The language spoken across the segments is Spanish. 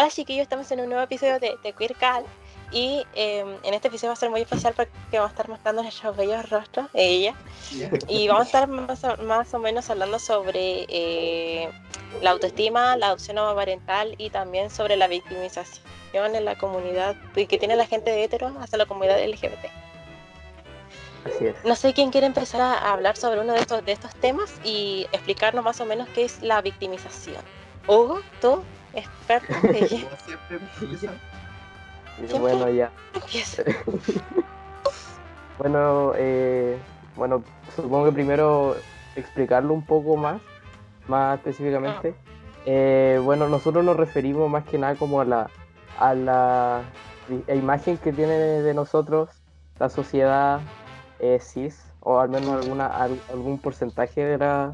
Hola chiquillos, estamos en un nuevo episodio de, de Queer Cal y em, en este episodio va a ser muy especial porque vamos a estar mostrando nuestros bellos rostros de ella y vamos a estar más o, más o menos hablando sobre eh, la autoestima, la adopción homoparental y también sobre la victimización en la comunidad que tiene la gente de hetero hasta la comunidad LGBT. Así es. No sé quién quiere empezar a hablar sobre uno de estos, de estos temas y explicarnos más o menos qué es la victimización. Hugo, tú, experto en ella. Siempre. Bueno, ya. Empieza. Bueno, eh, bueno, supongo que primero explicarlo un poco más, más específicamente. Eh, bueno, nosotros nos referimos más que nada como a la, a la i- imagen que tiene de nosotros la sociedad eh, cis, o al menos alguna, al- algún porcentaje de la,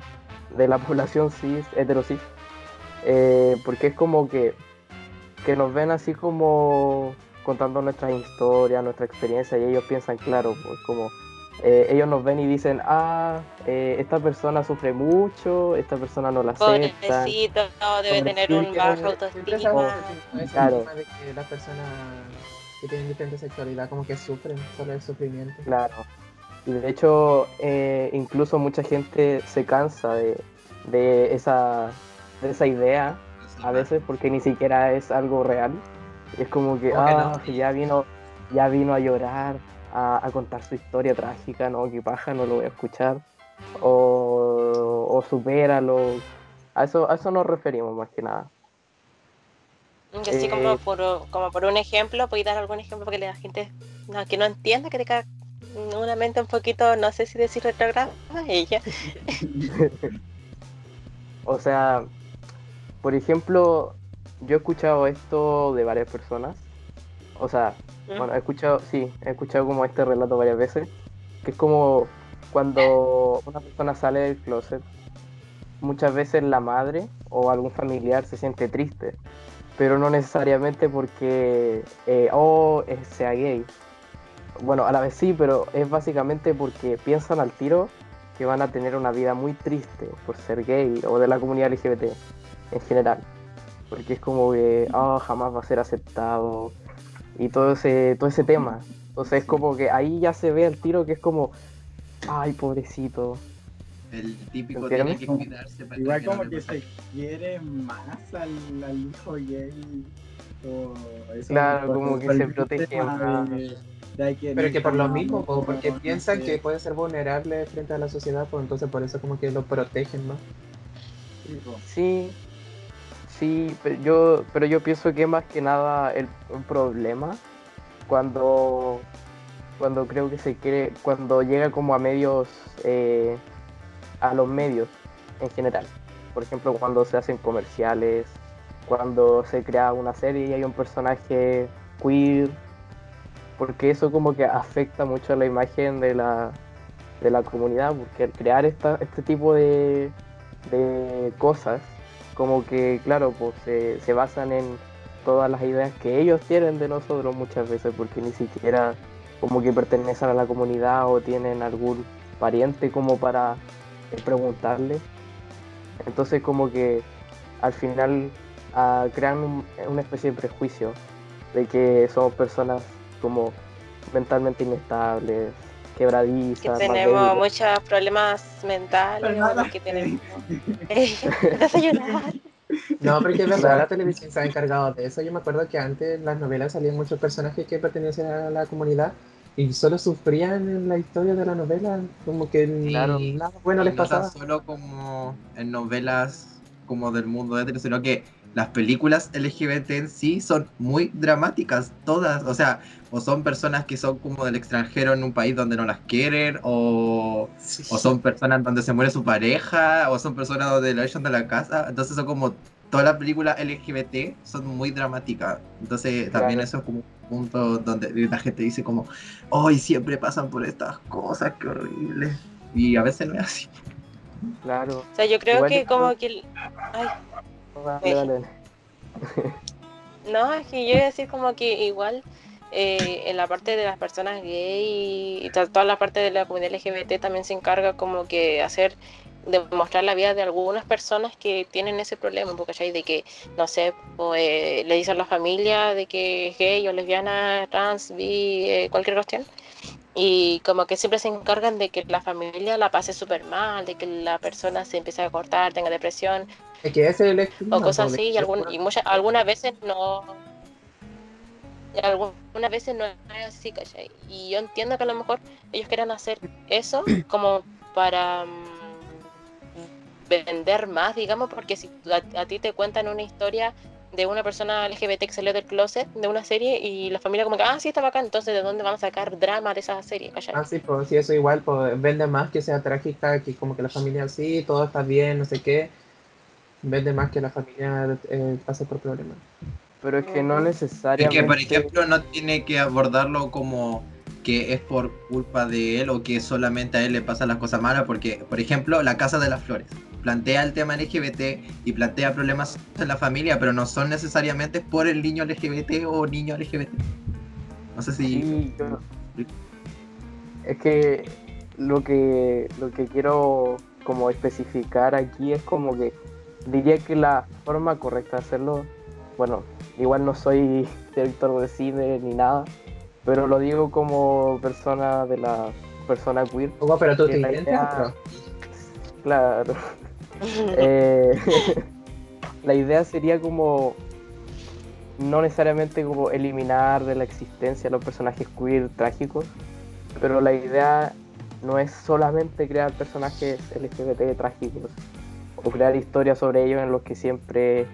de la población cis, heterocis. Eh, porque es como que, que nos ven así como contando nuestras historias, nuestra experiencia, y ellos piensan, claro, pues como eh, ellos nos ven y dicen, ah, eh, esta persona sufre mucho, esta persona no la acepta. Pobrecito, debe tener un bajo autoestima. ese Claro. de que las personas que tienen diferente sexualidad como que sufren solo el sufrimiento. Claro. Y de hecho, eh, incluso mucha gente se cansa de, de esa, esa idea a veces porque ni siquiera es algo real. Es como que, ah, no. que ya vino, ya vino a llorar, a, a contar su historia trágica, no, que paja, no lo voy a escuchar. O, o supéralo. A eso, a eso nos referimos más que nada. Y así Eh, como por, como por un ejemplo, ¿puedes dar algún ejemplo para que la gente no, que no entienda, que tenga una mente un poquito, no sé si decir retrograda, ella? O sea, por ejemplo, yo he escuchado esto de varias personas. O sea, ¿Mm? bueno, he escuchado, sí, he escuchado como este relato varias veces, que es como cuando una persona sale del closet, muchas veces la madre o algún familiar se siente triste, pero no necesariamente porque, eh, oh, eh, sea gay. Bueno, a la vez sí, pero es básicamente porque piensan al tiro que van a tener una vida muy triste por ser gay o de la comunidad LGBT en general. Porque es como que "Ah, jamás va a ser aceptado y todo ese, todo ese tema. Entonces es como que ahí ya se ve al tiro que es como, ay, pobrecito. El típico tiene que cuidarse para Igual que como que pase. se quiere más al, al hijo gay. O eso, Claro, como que se el protege más. Pero que por lo mismo, po, porque no- piensan no que puede ser vulnerable frente a la sociedad, pues entonces por eso como que lo protegen más. Sí, po. Sí, pero yo, pero yo pienso que más que nada el, problema cuando, cuando creo que se quiere, cuando llega como a medios, eh, a los medios en general. Por ejemplo, cuando se hacen comerciales, cuando se crea una serie y hay un personaje queer, porque eso como que afecta mucho la imagen de la, de la comunidad, porque al crear esta, este tipo de, de cosas, como que, claro, pues se, se basan en todas las ideas que ellos tienen de nosotros muchas veces, porque ni siquiera como que pertenecen a la comunidad o tienen algún pariente como para eh, preguntarle. Entonces como que al final ah, crean un- una especie de prejuicio de que somos personas como mentalmente inestables, quebradizas, más tenemos muchos problemas mentales, que eh, tenemos... Te hace llorar. No, porque es verdad, la televisión se ha encargado de eso. Yo me acuerdo que antes en las novelas salían muchos personajes que pertenecían a la comunidad y solo sufrían en la historia de la novela, como que Claro. nada bueno Y les no pasaba. solo como en novelas como del mundo hetero, sino que las películas LGBT en sí son muy dramáticas, todas. O sea, o son personas que son como del extranjero en un país donde no las quieren, o, o son personas donde se muere su pareja, o son personas donde lo echan de la casa. Entonces son como todas las películas LGBT son muy dramáticas. Entonces también eso es como un punto donde la gente dice como, hoy siempre pasan por estas cosas, qué horrible. Y a veces no es así. Claro. O sea, yo creo Igual que como que... el- Ay, Dale. No, es que yo iba a decir como que igual eh, en la parte de las personas gay y to- toda la parte de la comunidad LGBT también se encarga como que hacer demostrar la vida de algunas personas que tienen ese problema, ¿cachai? De que, no sé, pues, le dicen a la familia de que es gay o lesbiana, trans, bi, eh, cualquier cuestión. Y como que siempre se encargan de que la familia la pase súper mal, de que la persona se empiece a cortar, tenga depresión, Es que ese es el o cosas así, y, algún, y muchas, algunas veces no. Algunas veces no es así, ¿cachai? Y yo entiendo que a lo mejor ellos quieran hacer eso como para mm, vender más, digamos, porque si a, a ti te cuentan una historia de una persona LGBT que salió del closet de una serie y la familia como que, ah, sí, está bacán, entonces ¿de dónde van a sacar drama de esa serie, ¿cachai? Ah, sí, pues sí, eso igual, pues vende más que sea trágica, que como que la familia sí, todo está bien, no sé qué. Vende más que la familia eh, pase por problemas. Pero es que no. Es necesariamente. que, por ejemplo, no tiene que abordarlo como que es por culpa de él o que solamente a él le pasan las cosas malas, porque, por ejemplo, La Casa de las Flores plantea el tema LGBT y plantea problemas en la familia, pero no son necesariamente por el niño LGBT o niño LGBT. No sé si... Sí, yo- Es que lo que lo que quiero como especificar aquí es como que diría que la forma correcta de hacerlo, bueno, igual no soy director de cine ni nada, pero lo digo como persona de la persona queer, Hugo, pero tú te idea- teatro. claro. Eh, la idea sería como no necesariamente como eliminar de la existencia a los personajes queer trágicos, pero la idea no es solamente crear personajes LGBT trágicos o crear historias sobre ellos en los que siempre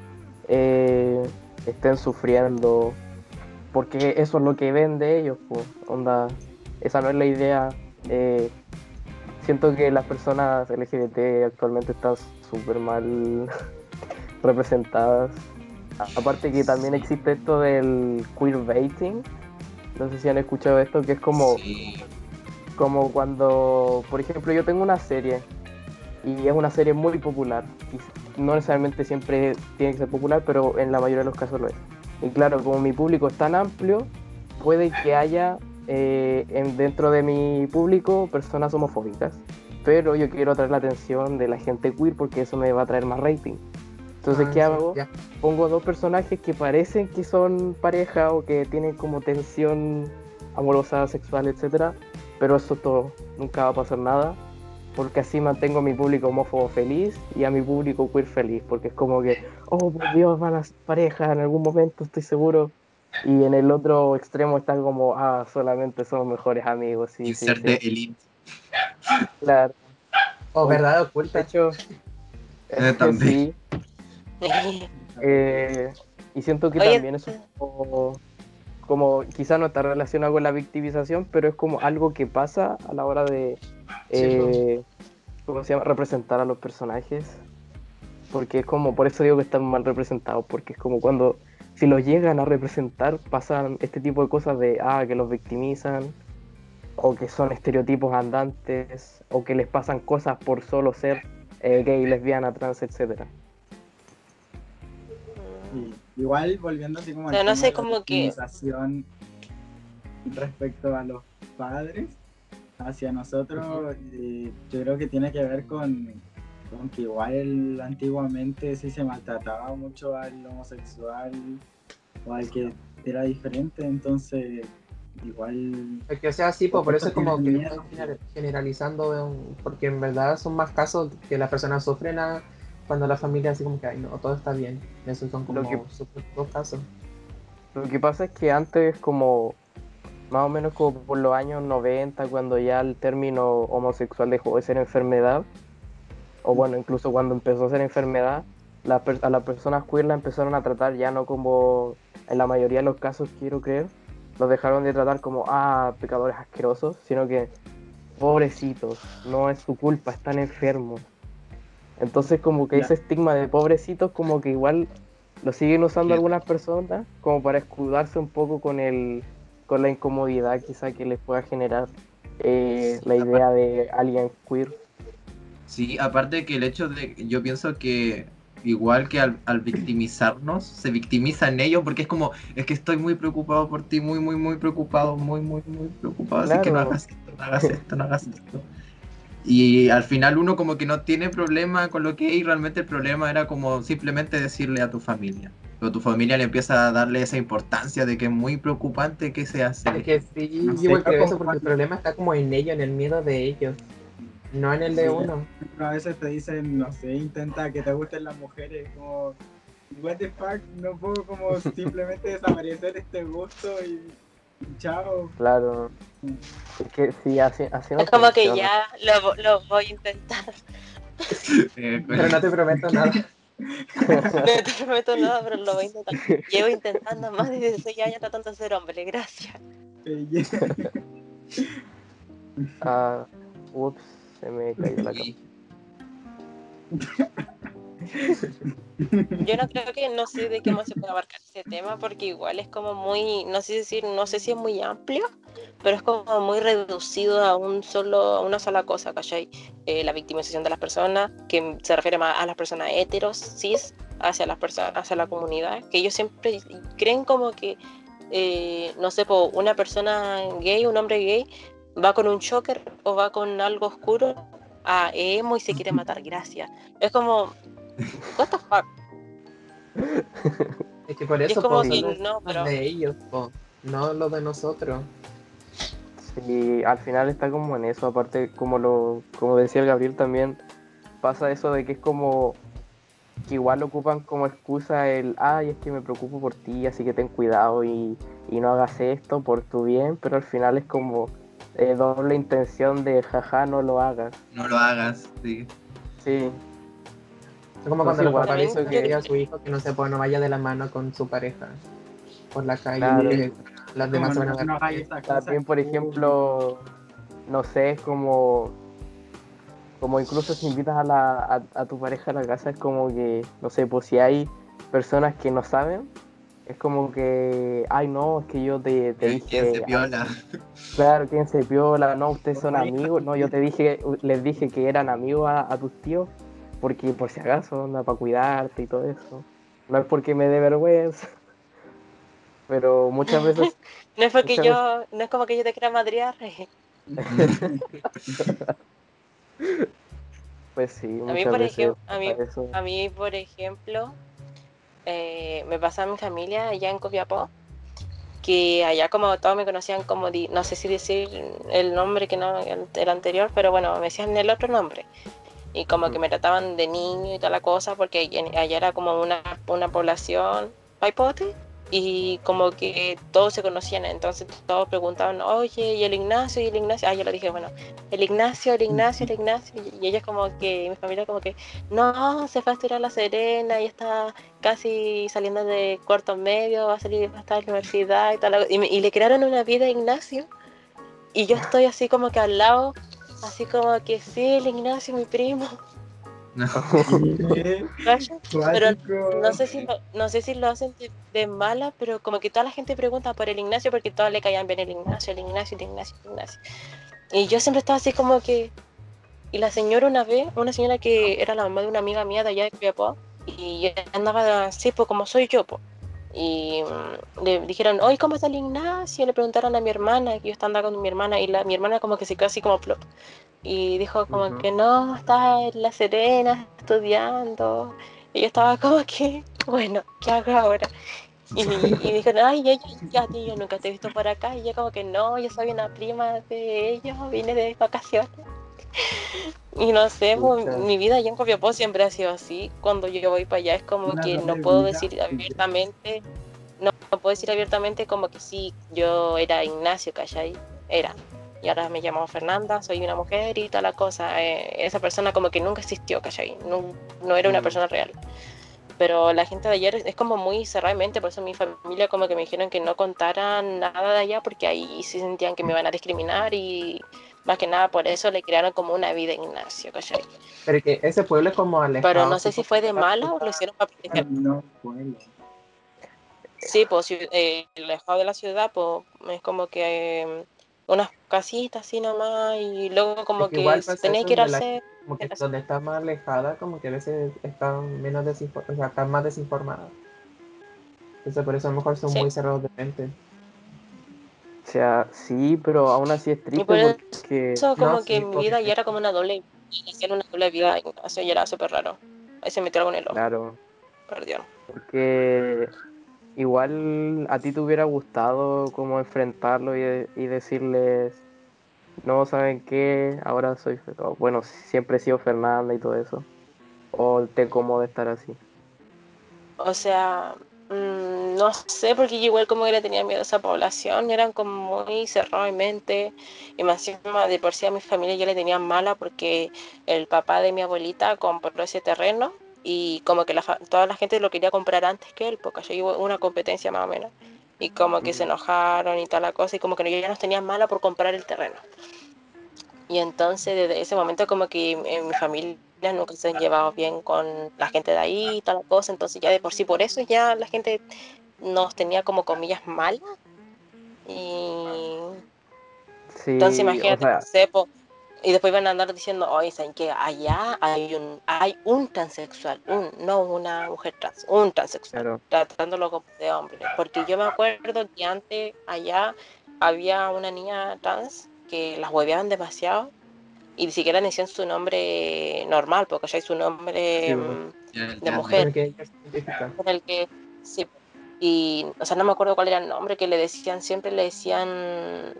eh, estén sufriendo, porque eso es lo que ven de ellos, pues, onda, esa no es la idea. eh, siento que las personas LGBT actualmente están súper mal representadas. Aparte que también existe esto del queerbaiting. No sé si han escuchado esto, que es como, Sí. como cuando, por ejemplo, yo tengo una serie y es una serie muy popular. Y no necesariamente siempre tiene que ser popular, pero en la mayoría de los casos lo es. Y claro, como mi público es tan amplio, puede que haya eh, en- dentro de mi público personas homofóbicas. Pero yo quiero atraer la atención de la gente queer porque eso me va a traer más rating. Entonces, Ah, ¿qué hago? ya. Pongo dos personajes que parecen que son pareja o que tienen como tensión amorosa, sexual, etcétera, pero eso todo, nunca va a pasar nada, porque así mantengo a mi público homófobo feliz y a mi público queer feliz, porque es como que, oh, por Dios, van a ser pareja en algún momento, estoy seguro. Y en el otro extremo está como, ah, solamente somos mejores amigos. Sí, sí, Inserte sí, Elite. claro. O verdad De oculta. hecho, Eh, también. sí, Eh, y siento que Oye, también es un poco, como quizá no está relacionado con la victimización, pero es como algo que pasa a la hora de, eh, ¿cómo se llama? Representar a los personajes. Porque es como, por eso digo que están mal representados, porque es como cuando, si los llegan a representar, pasan este tipo de cosas de, ah, que los victimizan, o que son estereotipos andantes, o que les pasan cosas por solo ser eh, gay, lesbiana, trans, etcétera. Sí, Igual volviendo así como al Pero no tema sé, de la que- respecto a los padres hacia nosotros, eh, yo creo que tiene que ver con, con que igual antiguamente sí se maltrataba mucho al homosexual o al que era diferente, entonces igual Es que o sea así, pues por eso es como que miedo. generalizando, de un- porque en verdad son más casos que las personas sufren a cuando la familia así como que, ay no, todo está bien. Esos son como que- casos. Lo que pasa es que antes, como más o menos como por los años 90, cuando ya el término homosexual dejó de ser enfermedad, o bueno, incluso cuando empezó a ser enfermedad, la a las personas queer la empezaron a tratar ya no como, en la mayoría de los casos quiero creer, los dejaron de tratar como, ah, pecadores asquerosos, sino que, pobrecitos, no es su culpa, están enfermos. Entonces como que Ya. ese estigma de pobrecitos como que igual lo siguen usando algunas personas como para escudarse un poco con el con la incomodidad quizá que les pueda generar eh, la idea de alguien queer. Sí, aparte que el hecho de, yo pienso que igual que al, al victimizarnos, se victimizan ellos porque es como, es que estoy muy preocupado por ti, muy, muy, muy preocupado, muy, muy, muy preocupado, así que no Claro. hagas esto, no hagas esto, no hagas esto. Y al final uno como que no tiene problema con lo que es y realmente el problema era como simplemente decirle a tu familia. Pero tu familia le empieza a darle esa importancia de que es muy preocupante que se hace. Es que sí, No yo igual creo eso porque el problema está como en ellos, en el miedo de ellos, no en el de Sí. uno. A veces te dicen, no sé, intenta que te gusten las mujeres, como, what the fuck, no puedo como simplemente desaparecer este gusto y chao. Claro. Es que sí, así, así no Es como que ya lo, lo voy a intentar. Eh, Pero no te prometo nada. No te prometo nada, pero lo voy a intentar. Llevo intentando más de 16 años tratando de ser hombre, gracias. Ah, ups, se me cayó la cama. Yo no creo que no sé de qué más se puede abarcar ese tema porque igual es como muy, no sé decir, no sé si es muy amplio, pero es como muy reducido a un solo, a una sola cosa, ¿cachai? Eh, la victimización de las personas, que se refiere más a las personas heteros, cis, hacia las personas, hacia la comunidad, que ellos siempre creen como que, eh, no sé, po, una persona gay, un hombre gay, va con un choker o va con algo oscuro a emo y se quiere matar, gracias. Es como, what the fuck. Es que por Y es eso como po, que no, pero de ellos, po, no los de nosotros. Sí, al final está como en eso, aparte como lo, como decía el Gabriel también, pasa eso de que es como que igual ocupan como excusa el ay es que me preocupo por ti, así que ten cuidado y, y no hagas esto por tu bien, pero al final es como eh, doble intención de jaja no lo hagas. no lo hagas. Sí. Sí, Es como Pues cuando los papás dicen que a su hijo que no se puede, no vaya de la mano con su pareja por la calle. Claro. y que las demás se Como van a no, no cosas también por ejemplo, no sé, es como como incluso si invitas a, la, a, a tu pareja a la casa es como que, no sé, pues si hay personas que no saben, es como que, ay no, es que yo te, te ¿Quién se dije, viola? claro, ¿quién se piola? No, ustedes son amigos, no, yo te dije, les dije que eran amigos a, a tus tíos, porque por si acaso, anda para cuidarte y todo eso. No es porque me dé vergüenza, pero muchas veces no es porque yo, no es como que yo te quiera madrear. Pues sí, A mí, por veces ejemplo, a mí, eso. a mí, por ejemplo, eh, me pasa a mi familia allá en Copiapó, que allá como todos me conocían como, di- no sé si decir el nombre que no, el, el anterior, pero bueno, me decían el otro nombre. Y como que me trataban de niño y toda la cosa, porque allá era como una, una población paipote, y como que todos se conocían, entonces todos preguntaban, oye, ¿y el Ignacio? ¿Y el Ignacio? Ah, yo le dije, bueno, el Ignacio, el Ignacio, el Ignacio, y ellos como que, mi familia como que, no, se fue a estudiar a La Serena y está casi saliendo de cuarto medio, va a salir, va a estar en la universidad y tal. Y, me- y le crearon una vida a Ignacio. Y yo estoy así como que al lado, así como que sí, el Ignacio, mi primo. No. Pero no sé si lo, no sé si lo hacen de, de mala, pero como que toda la gente pregunta por el Ignacio porque todos le caían bien el Ignacio, el Ignacio, el Ignacio, el Ignacio. Y yo siempre estaba así como que... Y la señora una vez, una señora que era la mamá de una amiga mía de allá de Copiapó, y andaba así, pues como soy yo, pues. Y mm, le dijeron, oye, ¿cómo está el Ignacio? Le preguntaron a mi hermana, que yo estaba andando con mi hermana, y la, mi hermana como que se quedó así como plop. Y dijo como que no, está en La Serena estudiando. Y yo estaba como que, bueno, ¿qué hago ahora? Y, y dijo, ay, ella, ya, tío, yo nunca te he visto por acá. Y yo como que no, yo soy una prima de ellos, vine de vacaciones. Y no sé, pues, mi vida allá en Copiapó siempre ha sido así. Cuando yo voy para allá es como Una que no puedo decir abiertamente, no, no puedo decir abiertamente como que sí, yo era Ignacio, ¿cachai? Era. Y ahora me llamo Fernanda, soy una mujer y toda la cosa. Eh, esa persona como que nunca existió, ¿cachai? No, no era una Mm. persona real. Pero la gente de ayer es, como muy cerrada mente, por eso mi familia como que me dijeron que no contaran nada de allá porque ahí sí sentían que me iban a discriminar y más que nada por eso le crearon como una vida a Ignacio, ¿cachai? Pero que ese pueblo es como alejado. Pero no sé si fue de mala o lo hicieron para proteger. No, bueno. Sí, pues eh, alejado de la ciudad, pues es como que eh, unas casitas así nomás y luego como Es que igual tenía que ir al centro. Como que donde está más alejada, como que a veces están menos desinformadas, o sea, están más desinformadas. Entonces por eso a lo mejor son Sí. muy cerrados de mente. Sea, sí, pero aún así es triste por porque... Eso como No, que sí, mi vida porque- ya era como una doble, hacían una doble vida, y eso ya era súper raro. Ahí se metió algo en el ojo, Claro, perdió. porque igual a ti te hubiera gustado como enfrentarlo y, y decirles, no, ¿saben qué? Ahora soy, o, bueno, siempre he sido Fernanda y todo eso. O te cómodo estar así. O sea, mm, no sé, porque yo igual como que le tenía miedo a esa población, eran como muy cerrados en mente, y más encima de por sí a mi familia ya le tenían mala porque el papá de mi abuelita compró ese terreno y como que la toda la gente lo quería comprar antes que él, porque yo hubo una competencia más o menos, y como que se enojaron y tal la cosa, y como que ya nos tenían mala por comprar el terreno. Y entonces desde ese momento como que en mi familia nunca se han llevado bien con la gente de ahí y tal cosa, entonces ya de por sí por eso ya la gente nos tenía como comillas malas. Y Sí, entonces o imagínate, sea, no sé, po, y después van a andar diciendo, oye, ¿saben que allá hay un, hay un transexual, un, no una mujer trans, un transexual, claro, tratándolo como de hombre. Porque yo me acuerdo que antes allá había una niña trans que las hueveaban demasiado y ni siquiera decían su nombre normal, porque ya hay su nombre Sí, mm, Ya, el de ya, mujer. Con el que sí. Y o sea no me acuerdo cuál era el nombre que le decían siempre le decían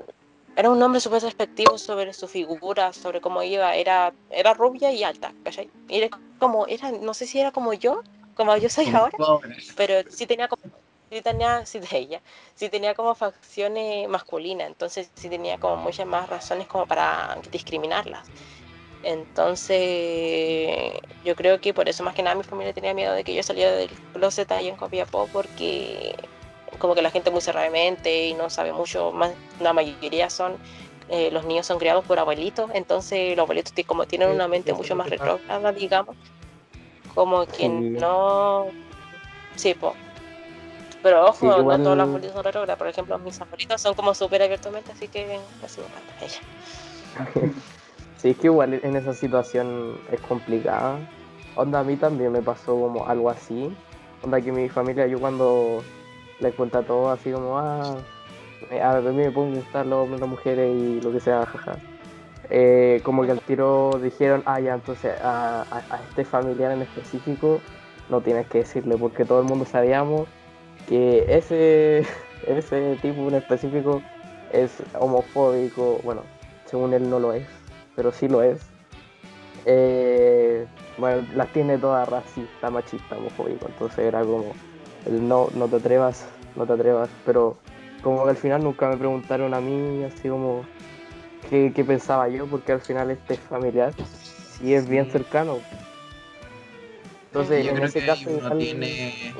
era un nombre súper despectivo sobre su figura sobre cómo iba era era rubia y alta ¿cachai? Y era como era no sé si era como yo como yo soy ahora pero sí tenía como sí tenía sí de ella sí tenía como facciones masculinas entonces sí tenía como muchas más razones como para discriminarlas. Entonces yo creo que por eso más que nada mi familia tenía miedo de que yo saliera del closet ahí en Copiapó porque como que la gente muy cerrada de mente y no sabe mucho más la mayoría son eh, los niños son criados por abuelitos entonces los abuelitos como tienen una mente mucho más retrógrada digamos como que no sí po pero ojo, Sí, no igual- todos los son retrógrados. Por ejemplo, mis abuelitos son como súper abiertamente, así que así me encanta ella. sí, es que igual en esa situación es complicada. Onda, a mí también me pasó como algo así. Onda, que mi familia, yo cuando les cuenta todo así como, ah, eh, a mí me pueden gustar los hombres, las mujeres y lo que sea, jaja. Eh, como que al tiro dijeron, ah, ya, entonces a, a- a este familiar en específico no tienes que decirle, porque todo el mundo sabíamos que ese, ese tipo en específico es homofóbico, bueno, según él no lo es, pero sí lo es. Eh, bueno, las tiene todas racista, machista, homofóbico, entonces era como, el no, no te atrevas, no te atrevas, pero como que al final nunca me preguntaron a mí así como qué, qué pensaba yo, porque al final este familiar sí es bien cercano. Entonces, yo en creo ese que caso, uno tiene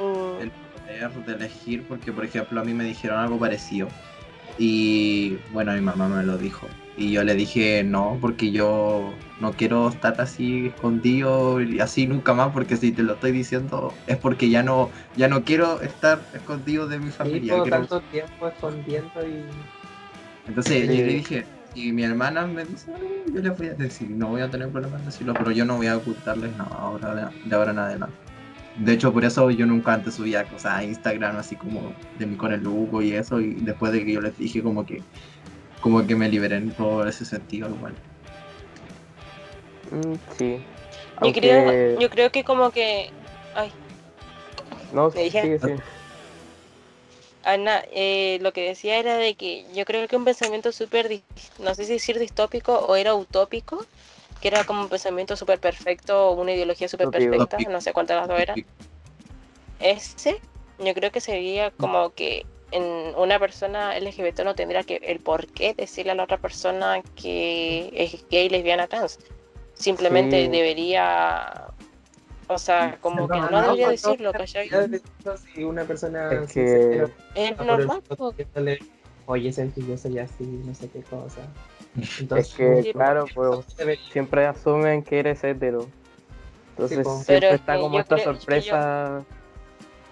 poder de elegir porque por ejemplo a mí me dijeron algo parecido y bueno mi mamá me lo dijo y yo le dije no porque yo no quiero estar así escondido y así nunca más porque si te lo estoy diciendo es porque ya no ya no quiero estar escondido de mi Y familia quiero- tanto tiempo escondiendo y. entonces Sí. yo le dije y mi hermana me dice "Ay, yo les voy a decir no voy a tener problemas en decirlo pero yo no voy a ocultarles nada ahora de, de ahora en adelante de hecho, por eso yo nunca antes subía cosas a Instagram así como de mí con el Hugo y eso, y después de que yo les dije como que como que me liberé en todo ese sentido igual. mm, sí. yo, creo, yo creo que como que... Ay, No, Me dije- sigue, sigue. Ana, eh, lo que decía era de que yo creo que un pensamiento súper, no sé si decir distópico o era utópico, que era como un pensamiento súper perfecto o una ideología súper perfecta, no sé de las dos era. Ese, yo creo que sería como que en una persona LGBT no tendría que el por qué decirle a la otra persona que es gay, lesbiana, trans. Simplemente Sí. debería, o sea, como que no no, debería no, decirlo, si una persona Es que- Es normal, Oye, que yo soy así, no sé qué cosa. Es que, Sí, claro, pues eso debería- siempre asumen que eres hetero. Entonces Sí, siempre Pero es está que como esta creo- sorpresa.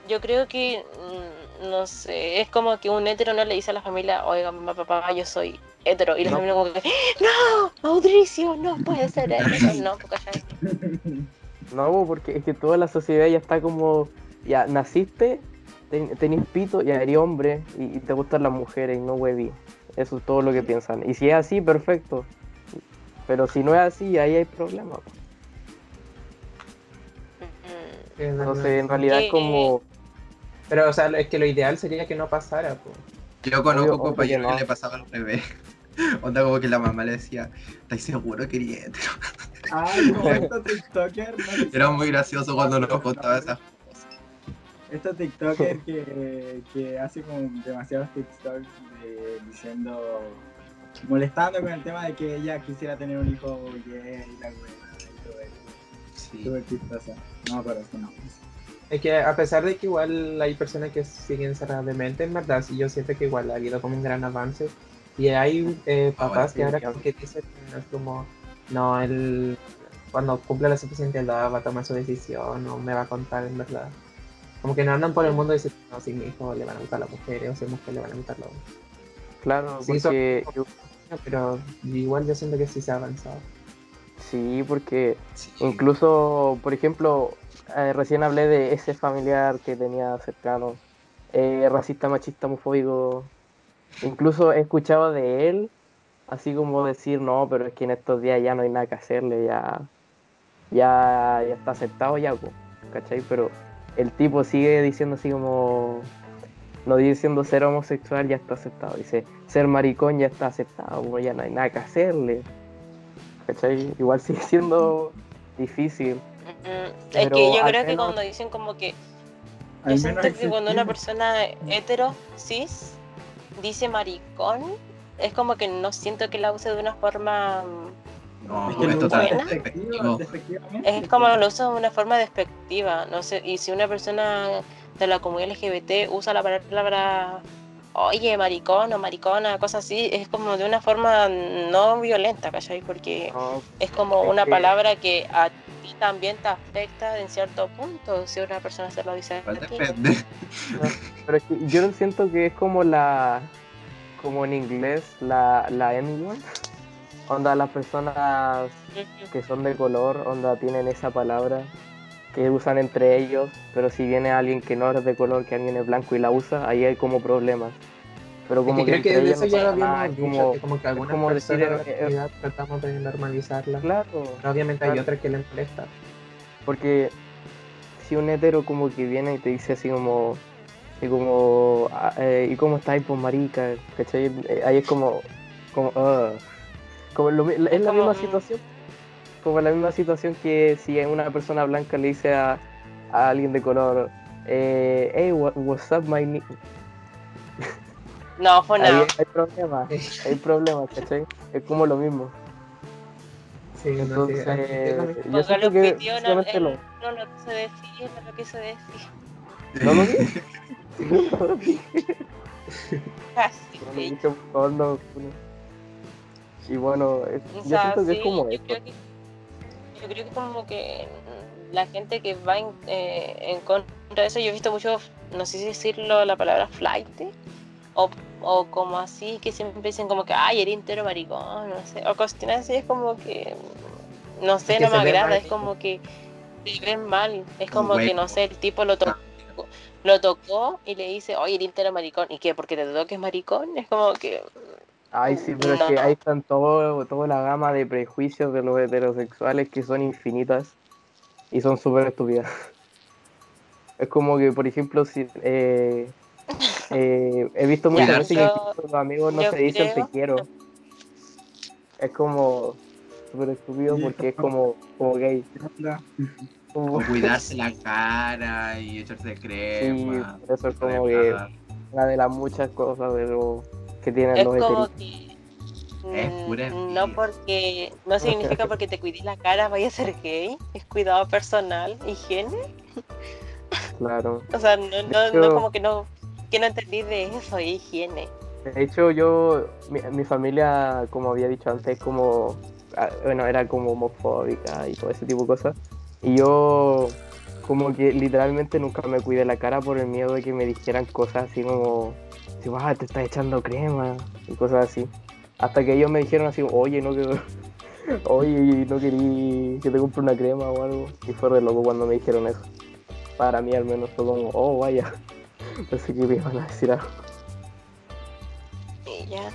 Yo creo que, mm, no sé, es como que un hetero no le dice a la familia, oiga, mamá, papá, yo soy hetero. Y la No. familia como que, no, Mauricio, no puede ser hetero. No, porque ya No, porque es que toda la sociedad ya está como, ya naciste, ten- tenés pito, ya eres hombre y, y te gustan las mujeres y no hueví. Eso es todo lo que piensan. Y si es así, perfecto. Pero si no es así, ahí hay problema. Mm, Entonces, en realidad es como... Pero, o sea, es que lo ideal sería que no pasara, pues. Yo conozco Obvio, compañeros obvio que que no. le pasaba al revés. Onda como que la mamá le decía, ¿estás seguro que eres hetero?". Ay, como estos TikTokers, no si Era muy gracioso cuando nos contaba esas cosas. Estos TikTokers que, que hace como demasiados TikToks de- diciendo, molestando con el tema de que ella quisiera tener un hijo gay y la weá y todo eso. Sí. Súper chistosa. No me acuerdo su nombre. Es que a pesar de que igual hay personas que siguen cerradas de mente, en verdad, sí yo siento que igual ha habido como un gran avance. Y hay eh, Ah, papás que bueno, ahora como que dicen, es como, no, él cuando cumpla la suficiente edad va a tomar su decisión o me va a contar en verdad. Como que no andan por el mundo diciendo, no, si mi hijo le van a gustar las mujeres o si a mujer le van a gustar los hombres. Claro, Sí, son- porque... Pero igual yo siento que sí se ha avanzado. Sí, porque Sí. Incluso, por ejemplo, eh, recién hablé de ese familiar que tenía cercano, eh, racista, machista, homofóbico. Incluso he escuchado de él, así como decir, no, pero es que en estos días ya no hay nada que hacerle, ya, ya, ya está aceptado ya, po", ¿cachai? Pero el tipo sigue diciendo así como, no diciendo ser homosexual ya está aceptado, dice ser maricón ya está aceptado, ya no hay nada que hacerle. ¿Cachai? Igual sigue siendo difícil. mm, Es que yo creo que menos- cuando dicen como que Yo siento que cuando una persona hetero, cis, dice maricón, es como que no siento que la use de una forma. No, Es que es totalmente. Es como lo usa de una forma despectiva. No sé, y si una persona de la comunidad LGBT usa la palabra oye, maricón o maricona, cosas así, es como de una forma no violenta, ¿cachai? Porque No, es como una que- palabra que a ti también te afecta en cierto punto si una persona se lo dice depende. Pero es que yo siento que es como la, como en inglés, la, la N-word. Onda, las personas que son de color, onda, tienen esa palabra que usan entre ellos, pero si viene alguien que no es de color, que alguien es blanco y la usa, ahí hay como problemas. Pero Es como que creo que eso ya lo habíamos es dicho, como- que como que algunas como decir, la eh, eh, tratamos de normalizarla. Claro, Pero obviamente hay otras que le molesta. porque si un hetero como que viene y te dice así como, y como, ah, eh, ¿y cómo estáis, pues marica? ¿Cachai? Ahí es como, como, "Ugh". como lo es la como, misma situación, como la misma situación que si una persona blanca le dice a, a alguien de color, eh, hey, what, what's up, my ni-?" No, fue nada. hay problemas, hay problemas, ¿cachai? Es como lo mismo. Sí, no, sí, Entonces, mismo. yo siento lo que pidió, no, simplemente él lo... no lo quiso decir, no lo quiso decir. ¿No lo dije? No lo dije. Casi, No lo dije, por favor, no, no. Y bueno, es- O yo siento que sí, es como esto. que, yo creo que como que la gente que va en, eh, en contra de eso, yo he visto mucho, no sé si decirlo la palabra flight, o, o como así, que siempre dicen como que, ay, eres entero maricón, no sé, o cuestiones así, es como que, no sé, que no me agrada, es como que se ven mal, es como que, no sé, el tipo lo tocó. Lo tocó y le dice, oye, eres entero maricón. ¿Y qué? ¿Porque te toques maricón? Es como que. Ay, sí, pero es que No. ahí están todo, toda la gama de prejuicios de los heterosexuales que son infinitas y son súper estúpidas. Es como que, por ejemplo, si eh, eh, he visto muchas veces que los amigos no se dicen creo- te quiero. Es como súper estúpido Sí, porque es como, como gay. Cuidarse la cara y echarse Sí, crema. eso es como que una de las muchas cosas de lo que tienen Es los como que. Es mm, pura No porque. No significa porque te cuides la cara vaya a ser gay. Es cuidado personal, higiene. Claro. O sea, no, no, no hecho- como que no. Que no entendí de eso, es higiene. De hecho, yo, mi, mi familia, como había dicho antes, como, ah, bueno, era como homofóbica y todo ese tipo de cosas. Y yo, como que literalmente nunca me cuidé la cara por el miedo de que me dijeran cosas así como, si "Ah, te estás echando crema y cosas así. Hasta que ellos me dijeron así, oye, no que, oye, no querí que te compre una crema o algo. Y fue re loco cuando me dijeron eso. Para mí al menos fue como, oh, vaya. Pensé que me iban a decir algo. Ya.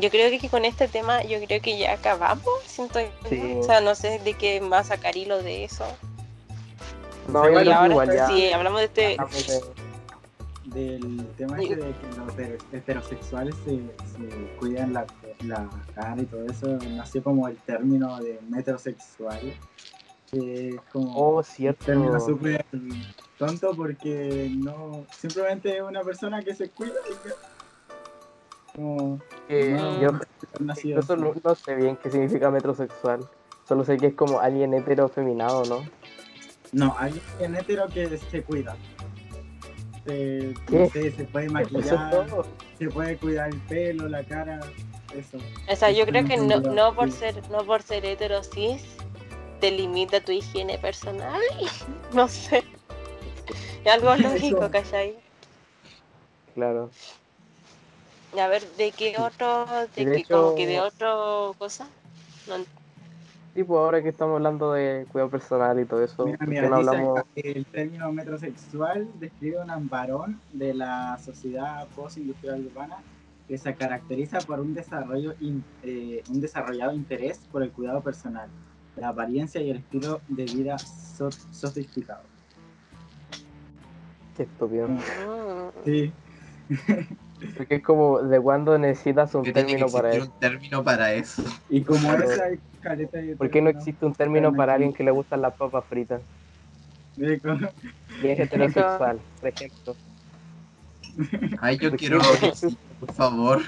yo creo que con este tema, yo creo que ya acabamos. Siento, Sí. O sea, no sé de qué más sacar hilo de eso. No, y ahora, igual ya. si hablamos de este. Del tema este de que los heter- heterosexuales se, se cuidan la, la cara y todo eso, nació como el término de metrosexual. Que es como Oh, un cierto. término súper tonto porque no simplemente es una persona que se cuida y que- como No. yo así. no, no sé bien qué significa metrosexual. Solo sé que es como alguien hetero feminado, ¿no? No, alguien hetero que se cuida. Sé, se puede maquillar, se puede cuidar el pelo, la cara, eso. O sea, yo creo que no, no por ser, no por ser hetero cis, te limita tu higiene personal. No sé. Es algo lógico. ¿cachai? Claro. A ver, ¿de qué otro, de, de qué, hecho- como que de otro cosa? No, Sí, pues ahora que estamos hablando de cuidado personal y todo eso, el término metrosexual describe un varón de la sociedad postindustrial urbana que se caracteriza por un desarrollo in- eh, un desarrollado interés por el cuidado personal, la apariencia y el estilo de vida so- sofisticado. Qué estúpido. Mm. Sí, Porque es como, ¿de cuándo necesitas un término para eso? un término para eso. y como esa de ¿Por qué no existe un término para alguien que le gustan las papas fritas? Es heterosexual, por ejemplo. Ay, yo ¿Por quiero por favor.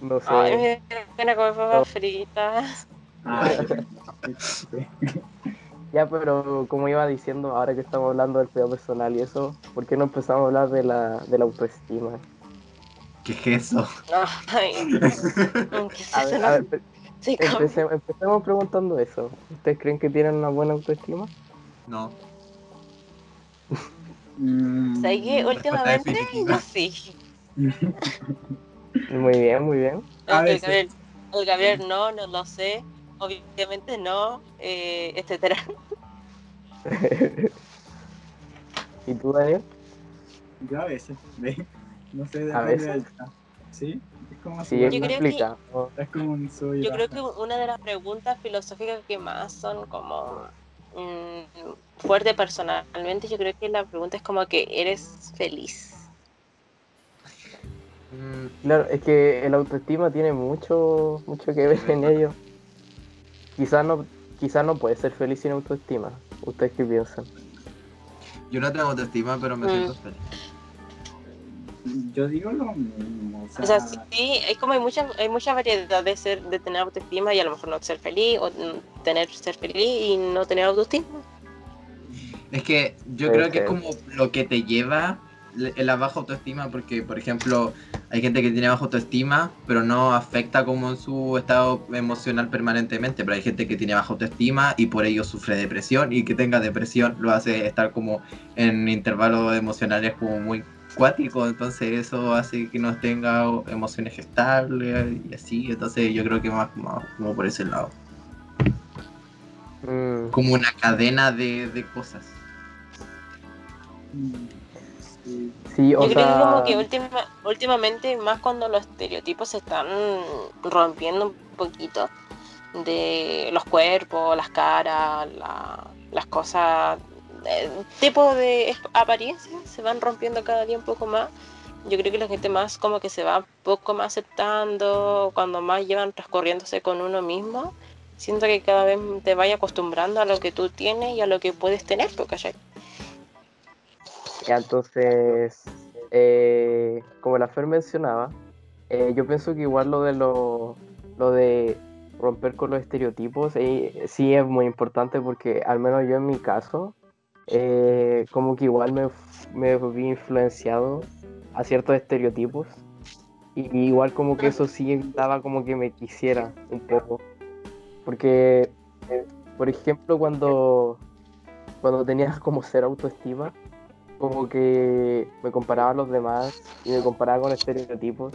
No sé. Ay, me da pena comer papas fritas. Sí. Ya, pero como iba diciendo, ahora que estamos hablando del cuidado personal y eso, ¿por qué no empezamos a hablar de la, de la autoestima? ¿Qué es eso? Ay, ¿qué es A eso? ver, No a ver, pe- sé cómo- empecemos, empecemos preguntando eso. ¿Ustedes creen que tienen una buena autoestima? No. Mm, ¿Sabes qué? Últimamente, yo sí. Muy bien, muy bien. A El. Gabriel, el Gabriel no, no lo sé. Obviamente no, eh, etcétera. ¿Y tú, Daniel? Yo a veces, ¿ve? No sé, A depende veces. del- ¿Sí? Es como Sí, Yo creo explica. Es como un sub y Yo creo que una de las preguntas filosóficas que más son como mm, fuerte personalmente, yo creo que la pregunta es como que eres feliz. Mm, Claro, es que el autoestima tiene mucho, mucho que ver en ello. Quizás no, quizás no puede ser feliz sin autoestima. ¿Ustedes qué piensan? Yo no tengo autoestima, pero me Mm. siento feliz. Yo digo lo mismo. O sea, O sea, sí, es como hay mucha, hay mucha variedad de ser, de tener autoestima y a lo mejor no ser feliz, o tener ser feliz y no tener autoestima. Es que yo creo que es como lo que te lleva le- la baja autoestima, porque por ejemplo hay gente que tiene baja autoestima, pero no afecta como en su estado emocional permanentemente, pero hay gente que tiene baja autoestima y por ello sufre depresión y que tenga depresión lo hace estar como en intervalos emocionales como muy cuáticos, entonces eso hace que no tenga emociones estables y así, entonces yo creo que más, más como por ese lado, Mm, como una cadena de, de cosas. sí. o Yo creo que sea, como que última- últimamente, más cuando los estereotipos se están rompiendo un poquito de los cuerpos, las caras, la- las cosas, tipo de es- apariencia se van rompiendo cada día un poco más. Yo creo que la gente más como que se va un poco más aceptando, cuando más llevan transcurriéndose con uno mismo. Siento que cada vez te vaya acostumbrando a lo que tú tienes y a lo que puedes tener, pues, ¿cachai? Entonces, eh, como la Fer mencionaba, eh, yo pienso que igual lo de lo, lo de romper con los estereotipos eh, sí es muy importante porque al menos yo en mi caso, eh, como que igual me, me vi influenciado a ciertos estereotipos. Y igual como que eso sí evitaba como que me quisiera un poco. Porque, eh, por ejemplo, cuando, cuando tenías como cero autoestima, como que me comparaba a los demás y me comparaba con estereotipos.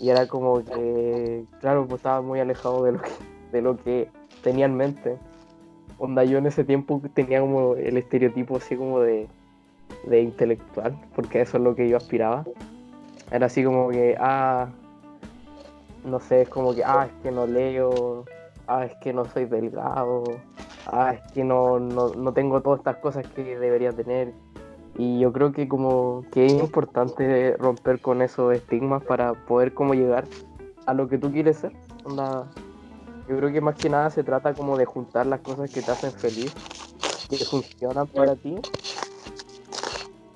Y era como que claro pues estaba muy alejado de lo que de lo que tenía en mente onda yo en ese tiempo tenía como el estereotipo así como de, de intelectual porque eso es lo que yo aspiraba Era así como que, ah, no sé, es como que, ah, es que no leo, ah, es que no soy delgado, ah, es que no, no, no tengo todas estas cosas que debería tener. Y yo creo que como que es importante romper con esos estigmas para poder como llegar a lo que tú quieres ser. Onda, yo creo que más que nada se trata como de juntar las cosas que te hacen feliz, que funcionan para ti.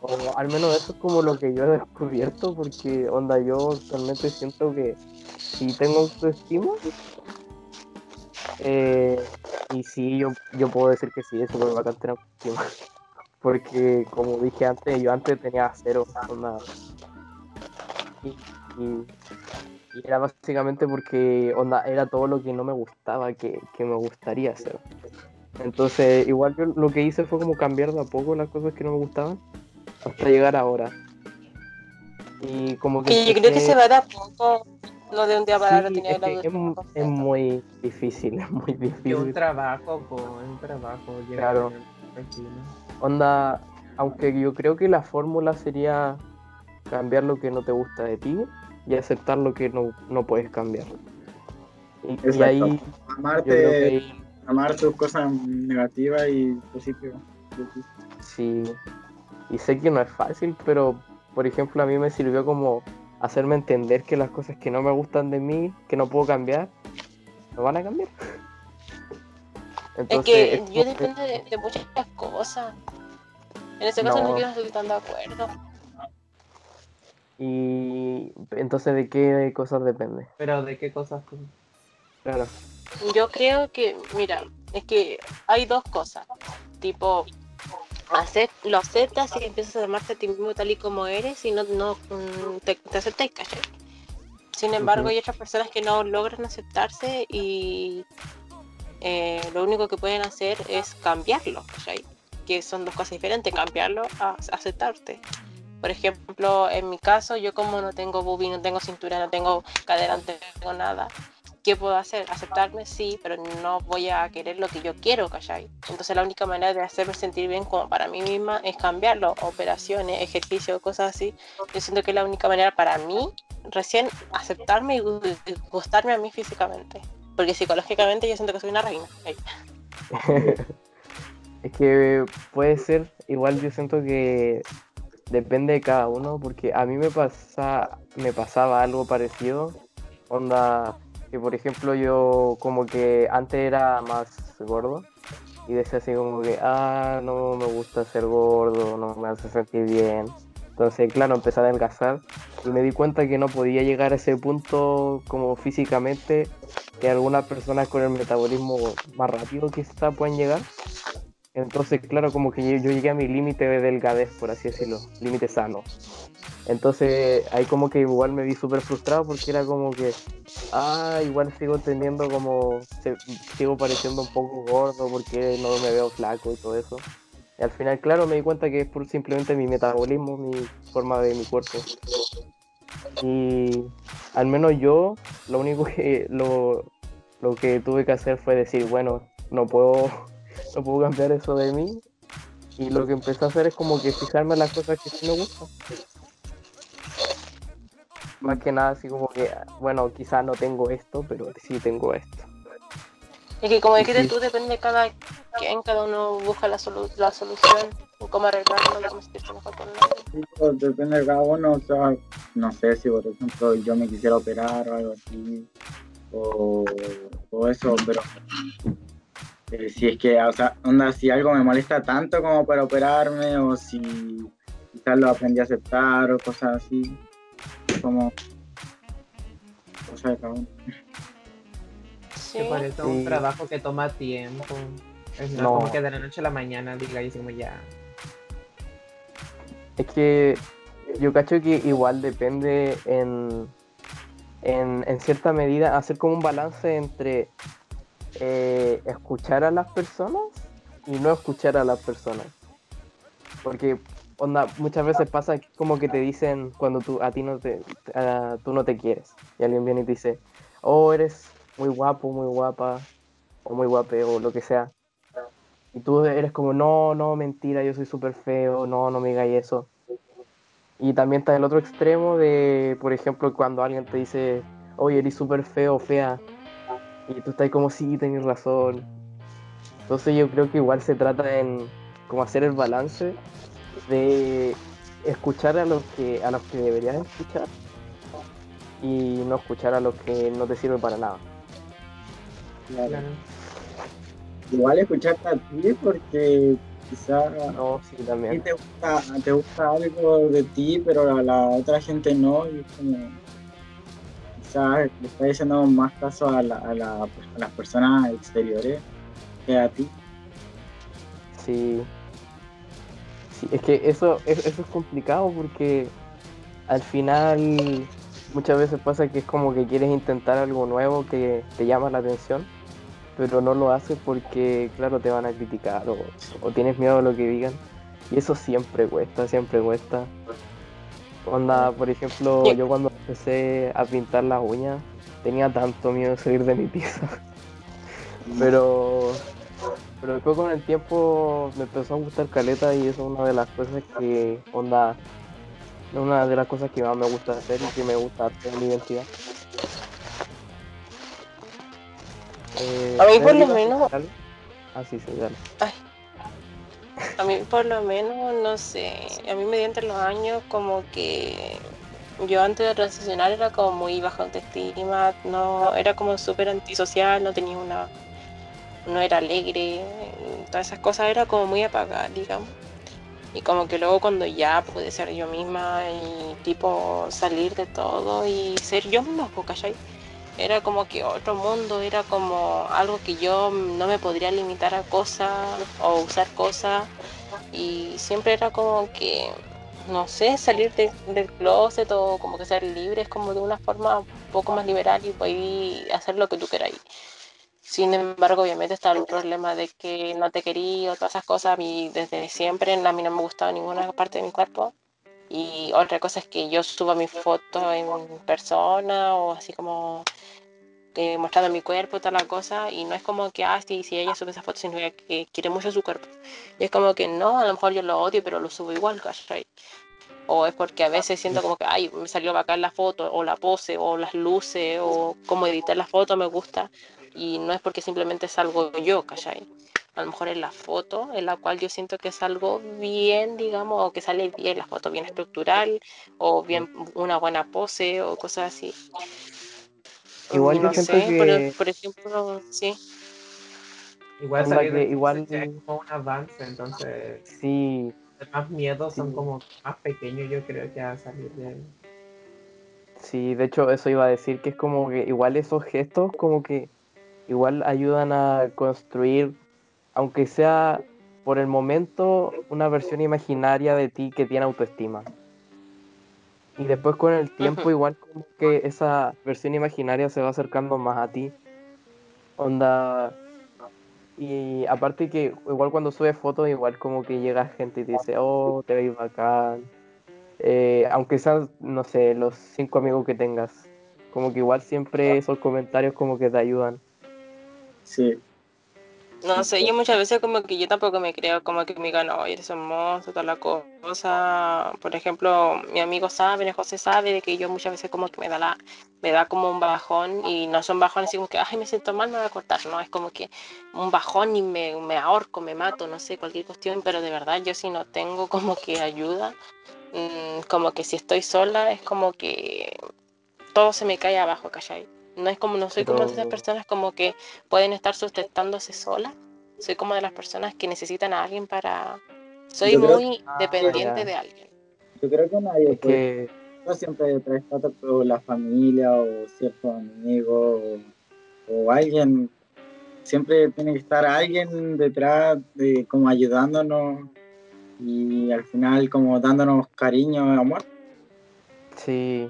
O al menos eso es como lo que yo he descubierto, porque onda, yo realmente siento que si tengo autoestima, eh, y sí, yo, yo puedo decir que sí, es súper bacán tener autoestima. Porque como dije antes, yo antes tenía cero, onda. Y, y- y era básicamente porque onda, era todo lo que no me gustaba que, que me gustaría hacer. Entonces, igual yo lo que hice fue como cambiar de a poco las cosas que no me gustaban hasta llegar ahora. Y como que... Que yo creo que se va de a poco, no de un día para otro Sí, tener es, la es, es muy difícil, es muy Y un difícil. trabajo, po, es un trabajo. Claro. Onda, aunque yo creo que la fórmula sería cambiar lo que no te gusta de ti y aceptar lo que no, no puedes cambiar. Y, y ahí yo creo que Amarte, ahí amar tus cosas negativas y positivas. sí. Y sé que no es fácil, pero por ejemplo a mí me sirvió como hacerme entender que las cosas que no me gustan de mí, que no puedo cambiar, no van a cambiar. Es Entonces, que es yo como- depende de, de muchas cosas. En ese caso No. no, yo no estoy tan de acuerdo. Y entonces, ¿de qué cosas depende? Pero de qué cosas. tú? Claro. Yo creo que, mira, es que hay dos cosas. Tipo, acep- lo aceptas y empiezas a amarte a ti mismo tal y como eres y no, no mm, te, te aceptas, ¿cachai? Sin embargo, hay otras personas que no logran aceptarse y eh, lo único que pueden hacer es cambiarlo, ¿cachai? Que son dos cosas diferentes, cambiarlo a aceptarte. Por ejemplo, en mi caso, yo como no tengo boobie, no tengo cintura, no tengo cadera, no tengo nada, ¿qué puedo hacer? Aceptarme, sí, pero no voy a querer lo que yo quiero, ¿cachai? Entonces la única manera de hacerme sentir bien como para mí misma es cambiarlo, operaciones, ejercicio, cosas así. Yo siento que es la única manera para mí recién aceptarme y gu- y gustarme a mí físicamente. Porque psicológicamente yo siento que soy una reina. Es que puede ser, igual yo siento que depende de cada uno, porque a mí me pasa, me pasaba algo parecido, onda, que por ejemplo yo como que antes era más gordo y decía así como que, ah, no me gusta ser gordo, no me hace sentir bien. Entonces, claro, empecé a adelgazar y me di cuenta que no podía llegar a ese punto como físicamente que algunas personas con el metabolismo más rápido quizá pueden llegar. Entonces, claro, como que yo, llegué a mi límite de delgadez, por así decirlo, límite sano. Entonces, ahí como que igual me vi súper frustrado porque era como que, ah, igual sigo teniendo como, se- sigo pareciendo un poco gordo porque no me veo flaco y todo eso. Y al final, claro, me di cuenta que es por simplemente mi metabolismo, mi forma de mi cuerpo. Y al menos yo, lo único que, lo, lo que tuve que hacer fue decir, bueno, no puedo no puedo cambiar eso de mí. Y lo que empecé a hacer es como que fijarme en las cosas que sí me gustan. Más que nada, así como que, bueno, quizás no tengo esto, pero sí tengo esto. Es que como dijiste Sí. tú, depende de cada quien, cada uno busca la, solu- la solución, cómo arreglarlo, cómo sentirse mejor con él. Sí, pues, depende de cada uno, o sea, no sé si por ejemplo yo me quisiera operar o algo así, o, o eso, pero eh, si es que, o sea, onda, si algo me molesta tanto como para operarme, o si quizás lo aprendí a aceptar, o cosas así, como cosa de uno. Sí. Sí. un trabajo que toma tiempo. Es no, No. como que de la noche a la mañana diga y como ya. Es que yo cacho que igual depende en, en, en cierta medida hacer como un balance entre eh, escuchar a las personas y no escuchar a las personas. Porque onda, muchas veces pasa como que te dicen cuando tú a ti no te a- tú no te quieres y alguien viene y te dice, "Oh, eres muy guapo, muy guapa o muy guape o lo que sea." Y tú eres como, "No, no, mentira, yo soy súper feo, no, no me digáis eso." Y también está el otro extremo de, por ejemplo, cuando alguien te dice, oye, eres súper feo fea. Y tú estás como, sí, tenés razón. Entonces yo creo que igual se trata en como hacer el balance de escuchar a los que a los que deberías escuchar y no escuchar a los que no te sirven para nada. Claro. Igual escucharte a ti porque quizás No, sí, a ti también. te gusta, te gusta algo de ti, pero a la otra gente no. Y es como, quizás le está diciendo más caso a, la, a, la- a las personas exteriores que a ti. Sí. Es que eso, es- eso es complicado porque al final muchas veces pasa que es como que quieres intentar algo nuevo que te llama la atención, pero no lo haces porque, claro, te van a criticar o, o tienes miedo a lo que digan. Y eso siempre cuesta, siempre cuesta. Onda, por ejemplo, yo cuando empecé a pintar las uñas tenía tanto miedo de salir de mi pieza. Pero, pero después con el tiempo me empezó a gustar caleta y eso es una de las cosas que, onda, una de las cosas que más me gusta hacer y que me gusta hacer mi identidad. Eh, A mí por ¿Nelly, lo menos-? Ah, sí, sí, dale. A mí por lo menos, no sé, a mí mediante los años como que yo antes de transicionar era como muy baja autoestima, no, era como súper antisocial, no tenía una, no era alegre, todas esas cosas era como muy apagada, digamos. Y como que luego cuando ya pude ser yo misma y tipo salir de todo y ser yo misma, ¿cachai? Era como que otro mundo, era como algo que yo no me podría limitar a cosas o usar cosas y siempre era como que, no sé, salir de- del closet o como que ser libre es como de una forma un poco más liberal y poder hacer lo que tú queráis. Sin embargo, obviamente está el problema de que no te quería o todas esas cosas. A mí desde siempre a mí no me gustaba ninguna parte de mi cuerpo. Y otra cosa es que yo suba mis fotos en persona o así como eh, mostrando mi cuerpo toda la cosa. Y no es como que, ah, sí, si ella sube esas fotos significa que quiere mucho su cuerpo. Y es como que no, a lo mejor yo lo odio, pero lo subo igual, ¿cachai? O es porque a veces siento como que, ay, me salió bacán la foto, o la pose, o las luces, o cómo editar la foto me gusta. Y no es porque simplemente salgo yo, ¿cachai? A lo mejor en la foto, en la cual yo siento que es algo bien, digamos, o que sale bien la foto, bien estructural, o bien una buena pose, o cosas así. Igual yo no siento sé, por, que- por ejemplo, sí. Igual que de igual- es como un avance, entonces Sí, los más miedos son Sí. como más pequeños yo creo que a salir de. Sí, de hecho eso iba a decir que es como que igual esos gestos como que igual ayudan a construir, aunque sea por el momento, una versión imaginaria de ti que tiene autoestima. Y después con el tiempo igual como que esa versión imaginaria se va acercando más a ti. Onda... Y aparte que igual cuando subes fotos igual como que llega gente y te dice, oh, te ves bacán. Eh, aunque sean, no sé, los cinco amigos que tengas. Como que igual siempre esos comentarios como que te ayudan. Sí, No sé, yo muchas veces como que yo tampoco me creo, como que me digan, oye, eres hermoso, toda la cosa. Por ejemplo, mi amigo sabe, José sabe de que yo muchas veces como que me da la, me da como un bajón y no son bajones así como que, ay, me siento mal, me voy a cortar. No, es como que un bajón y me, me ahorco, me mato, no sé, cualquier cuestión, pero de verdad yo si no tengo como que ayuda, mm, como que si estoy sola es como que todo se me cae abajo, ¿cachai? No es como, no soy como de esas personas como que pueden estar sustentándose solas. Soy como de las personas que necesitan a alguien para... Soy Yo muy Ah, dependiente de alguien. yo creo que nadie Es que, No siempre detrás está o la familia o cierto amigo o, o alguien. Siempre tiene que estar alguien detrás de como ayudándonos y al final como dándonos cariño, amor. sí.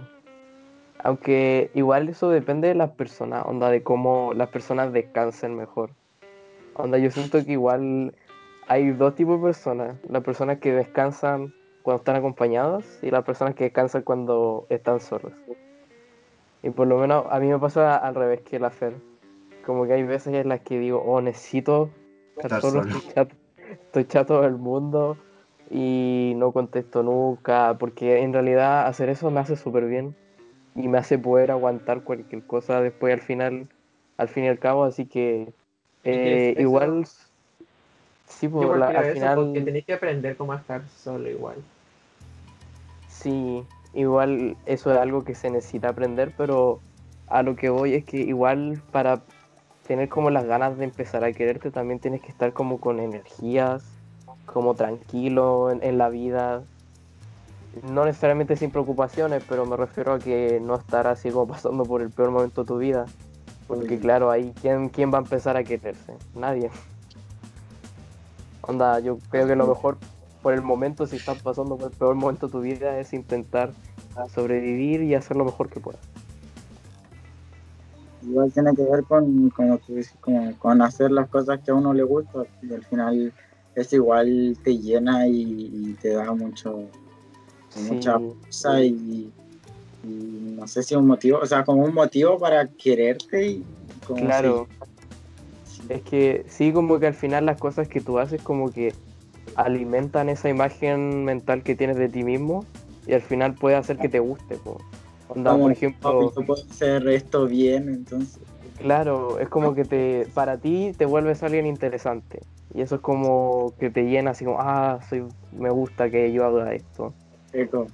Aunque igual eso depende de las personas, onda, de cómo las personas descansen mejor. Onda, yo siento que igual hay dos tipos de personas. Las personas que descansan cuando están acompañadas y las personas que descansan cuando están solos. Y por lo menos a mí me pasa al revés que la Fer. Como que hay veces en las que digo, oh, necesito estar solo. estoy chato, estoy chato del mundo. y no contesto nunca, porque en realidad hacer eso me hace súper bien y me hace poder aguantar cualquier cosa después al final, al fin y al cabo, así que eh, igual, sí, Yo pues, la- al final, porque tenéis que aprender cómo estar solo igual. sí, igual eso es algo que se necesita aprender, pero a lo que voy es que igual para tener como las ganas de empezar a quererte también tienes que estar como con energías, como tranquilo en, en la vida. No necesariamente sin preocupaciones, pero me refiero a que no estar así como pasando por el peor momento de tu vida. Porque claro, ahí ¿quién, quién va a empezar a quererse? Nadie. Onda, yo creo que lo mejor por el momento, si estás pasando por el peor momento de tu vida, es intentar sobrevivir y hacer lo mejor que puedas. Igual tiene que ver con, como con hacer las cosas que a uno le gusta y al final es igual te llena y, y te da mucho, Sí, mucha fuerza y, y no sé si un motivo, o sea, como un motivo para quererte y como claro. si- Es que sí, como que al final las cosas que tú haces como que alimentan esa imagen mental que tienes de ti mismo y al final puede hacer que te guste. po. Onda, como, por "Oh, ejemplo, yo puedo hacer esto bien, entonces claro, es como que te para ti te vuelves alguien interesante y eso es como que te llena así como, ah, soy, me gusta que yo haga esto. Eco.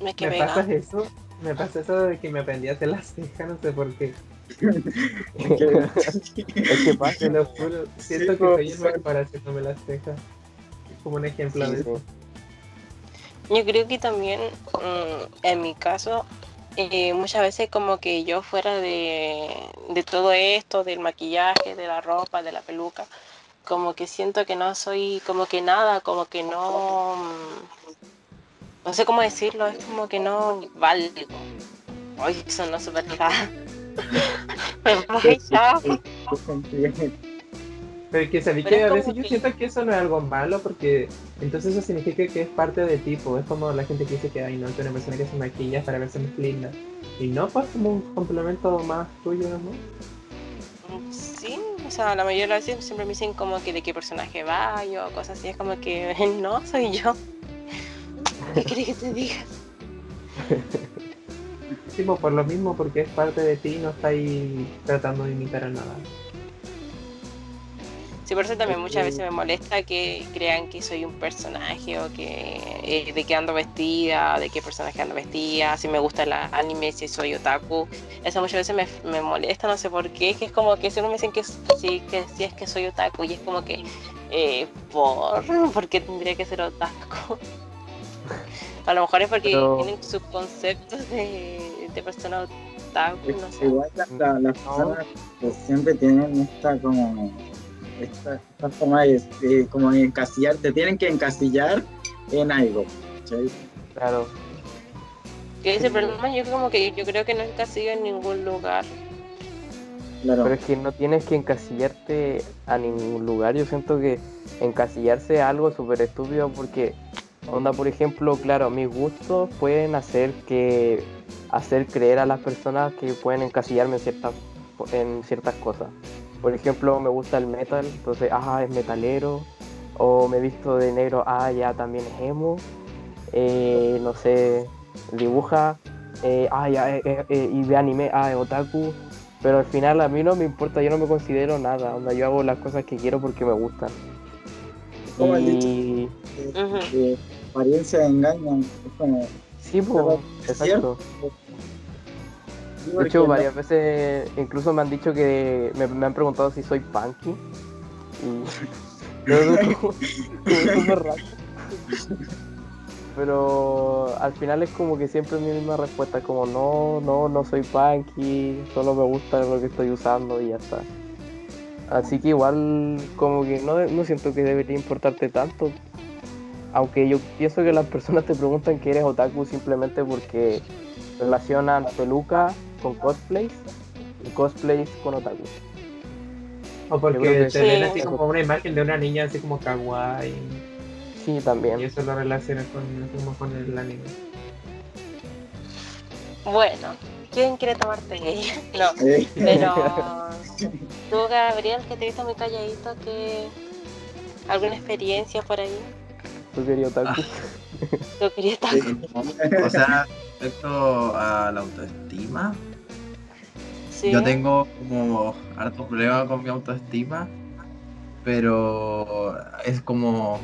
Me ¿Me pasa eso? Me pasa eso de que me aprendí a hacer las cejas, no sé por qué. Es que pasa. Te lo juro. Siento Sí, que soy el pues, mejor haciéndome las cejas. Es como un ejemplo Sí, de sí. eso. Yo creo que también, mm, en mi caso, eh, muchas veces como que yo fuera de, de todo esto, del maquillaje, de la ropa, de la peluca, como que siento que no soy como que nada, como que no... mm, No sé cómo decirlo, es como que no valgo. Ay, eso no súper. Pero que sabí que a veces yo que- siento que eso no es algo malo porque entonces eso significa que es parte de tipo. Es como la gente que dice que ay no, es una persona que se maquilla para verse más linda. Y no, pues como un complemento más tuyo, ¿no? Sea, la mayoría de las veces siempre me dicen como que de qué personaje va yo, cosas así, es como que no, soy yo. ¿Qué quieres que te diga? Tipo, por lo mismo, porque es parte de ti y no estáis tratando de imitar a nada. Sí, por eso también muchas veces me molesta que crean que soy un personaje o que eh, de qué ando vestida, de qué personaje ando vestida, si me gusta el anime, si soy otaku. Eso muchas veces me, me molesta, no sé por qué, que es como que si uno me dicen que sí, que sí es que soy otaku y es como que, eh, ¿por? ¿Por qué tendría que ser otaku? A lo mejor es porque Pero- tienen sus conceptos de, de persona otaku, no sé. Igual la- la- las personas pues, siempre tienen esta como esta, esta forma de, de como de encasillar, te tienen que encasillar en algo. ¿cachai? Claro. Que ese problema yo como que yo creo que no encasillo en ningún lugar. Claro. Pero es que no tienes que encasillarte a ningún lugar. Yo siento que encasillarse es algo súper estúpido porque, onda, por ejemplo, claro, mis gustos pueden hacer que hacer creer a las personas que pueden encasillarme en ciertas, en ciertas cosas. Por ejemplo, me gusta el metal, entonces, ah, es metalero. O me he visto de negro, ah, ya también es emo. Eh, no sé, dibuja, eh, ah, ya, eh, eh, eh, y ve anime, ah, es otaku. Pero al final a mí no me importa, yo no me considero nada, onda, yo hago las cosas que quiero porque me gustan. Como el Y Ujú. que apariencia engañan. Es como. sí, pues, exacto. De hecho, varias veces incluso me han dicho que me, me han preguntado si soy punky. Y yo como, como súper raro. Pero al final es como que siempre mi misma respuesta, como no, no, no soy punky, solo me gusta lo que estoy usando y ya está. Así que igual como que no, no siento que debería importarte tanto. Aunque yo pienso que las personas te preguntan que eres otaku simplemente porque relacionan peluca con cosplays y cosplays con otaku. O porque te ven sí. así como una imagen de una niña así como kawaii. Sí, Y también. eso lo relacionas con, como con el anime. Bueno, ¿quién quiere tomarte ella? No, pero tú, Gabriel, que te he visto muy calladito, que ¿Alguna experiencia por ahí? ¿Tú querías otaku? ¿Tú querías Sí, O sea, respecto a la autoestima, Sí. yo tengo como harto problema con mi autoestima, pero es como,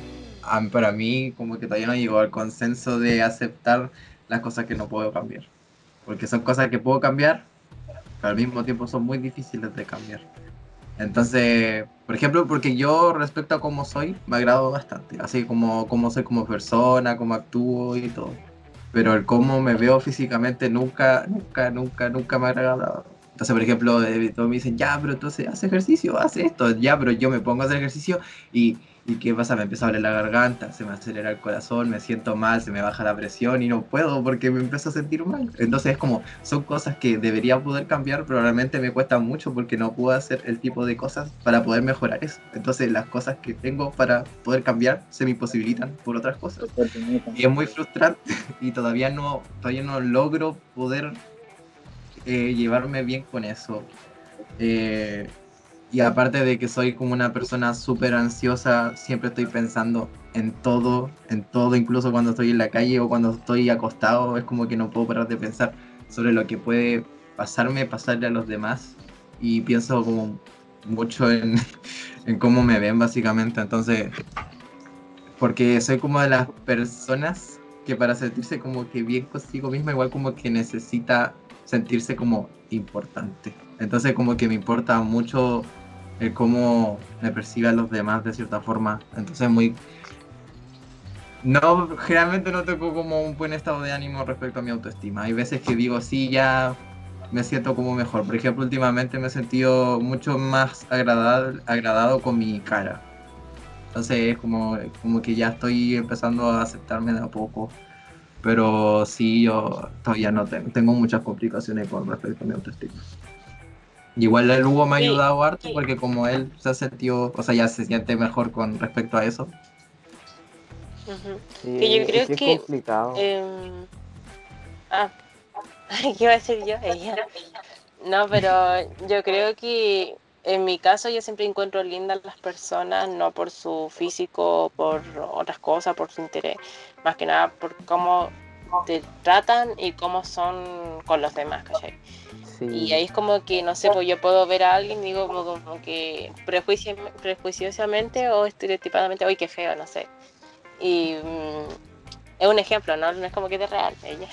para mí, como que todavía no llegó al consenso de aceptar las cosas que no puedo cambiar. Porque son cosas que puedo cambiar, pero al mismo tiempo son muy difíciles de cambiar. Entonces, por ejemplo, porque yo respecto a cómo soy, me agrado bastante, así como cómo soy como persona, cómo actúo y todo. Pero el cómo me veo físicamente nunca, nunca, nunca, nunca me ha agradado. Entonces, por ejemplo, todos me dicen, ya, pero entonces haz ejercicio, haz esto, ya, pero yo me pongo a hacer ejercicio y, ¿y qué pasa? Me empieza a doler la garganta, se me acelera el corazón, me siento mal, se me baja la presión y no puedo porque me empiezo a sentir mal. Entonces es como, son cosas que debería poder cambiar, pero realmente me cuesta mucho porque no puedo hacer el tipo de cosas para poder mejorar eso. Entonces las cosas que tengo para poder cambiar se me imposibilitan por otras cosas. Y es muy frustrante y todavía no, todavía no logro poder eh, llevarme bien con eso. Eh, y aparte de que soy como una persona súper ansiosa, siempre estoy pensando en todo, en todo, incluso cuando estoy en la calle o cuando estoy acostado, es como que no puedo parar de pensar sobre lo que puede pasarme, pasarle a los demás. Y pienso como mucho en, en cómo me ven básicamente. Entonces, porque soy como de las personas que para sentirse como que bien consigo misma, igual como que necesita sentirse como importante. Entonces como que me importa mucho el cómo me perciban los demás de cierta forma. Entonces muy... No, generalmente no tengo como un buen estado de ánimo respecto a mi autoestima. Hay veces que digo, sí, ya me siento como mejor. Por ejemplo, últimamente me he sentido mucho más agradado, agradado con mi cara. Entonces es como, como que ya estoy empezando a aceptarme de a poco. Pero sí, yo todavía no tengo, tengo muchas complicaciones con respecto a mi autoestima. Y Igual el Hugo me ha Sí, ayudado harto sí. porque como él se ha sentido, o sea, ya se siente mejor con respecto a eso. Sí, Que yo es creo es que, complicado. Em, ah, ¿qué iba a decir yo? Ella. No, pero yo creo que en mi caso yo siempre encuentro lindas las personas, no por su físico, por otras cosas, por su interés, más que nada por cómo te tratan y cómo son con los demás, ¿cachai? sí. Y ahí es como que, no sé, pues yo puedo ver a alguien digo como, como que prejuici- prejuiciosamente o estereotipadamente, uy, qué feo, no sé. Y mm, es un ejemplo, ¿no? No es como que es real, ella.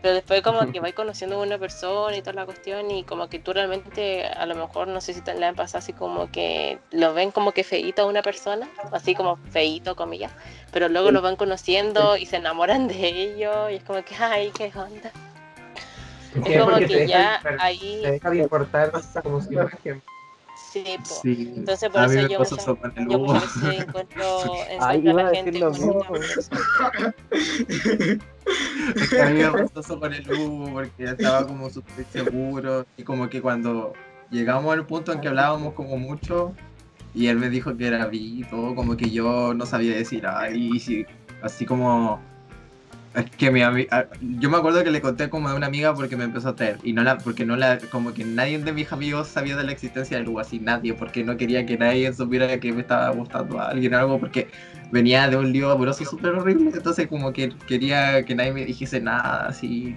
Pero después como que vais conociendo a una persona y toda la cuestión y como que tú realmente, a lo mejor, no sé si te le han pasado así como que lo ven como que feíto a una persona, así como feíto, comillas, pero luego lo van conociendo y se enamoran de ellos y es como que, ay, qué onda. Es como que ya ahí, te deja de importar como su imagen. Sí, po. Sí, Entonces por eso yo muchas, eso con el yo muchas veces encuentro, Ay, encuentro a iba a la gente lo mismo. Es que a mí me pasó eso con el Hugo porque estaba como súper seguro y como que cuando llegamos al punto en que hablábamos como mucho y él me dijo que era y todo, como que yo no sabía decir, ay, sí, así como... Es que mi amiga, yo me acuerdo que le conté como a una amiga porque me empezó a traer y no la, porque no la, como que nadie de mis amigos sabía de la existencia del Hugo, así nadie, porque no quería que nadie supiera que me estaba gustando a alguien o algo, porque venía de un lío amoroso súper horrible, entonces como que quería que nadie me dijese nada, así,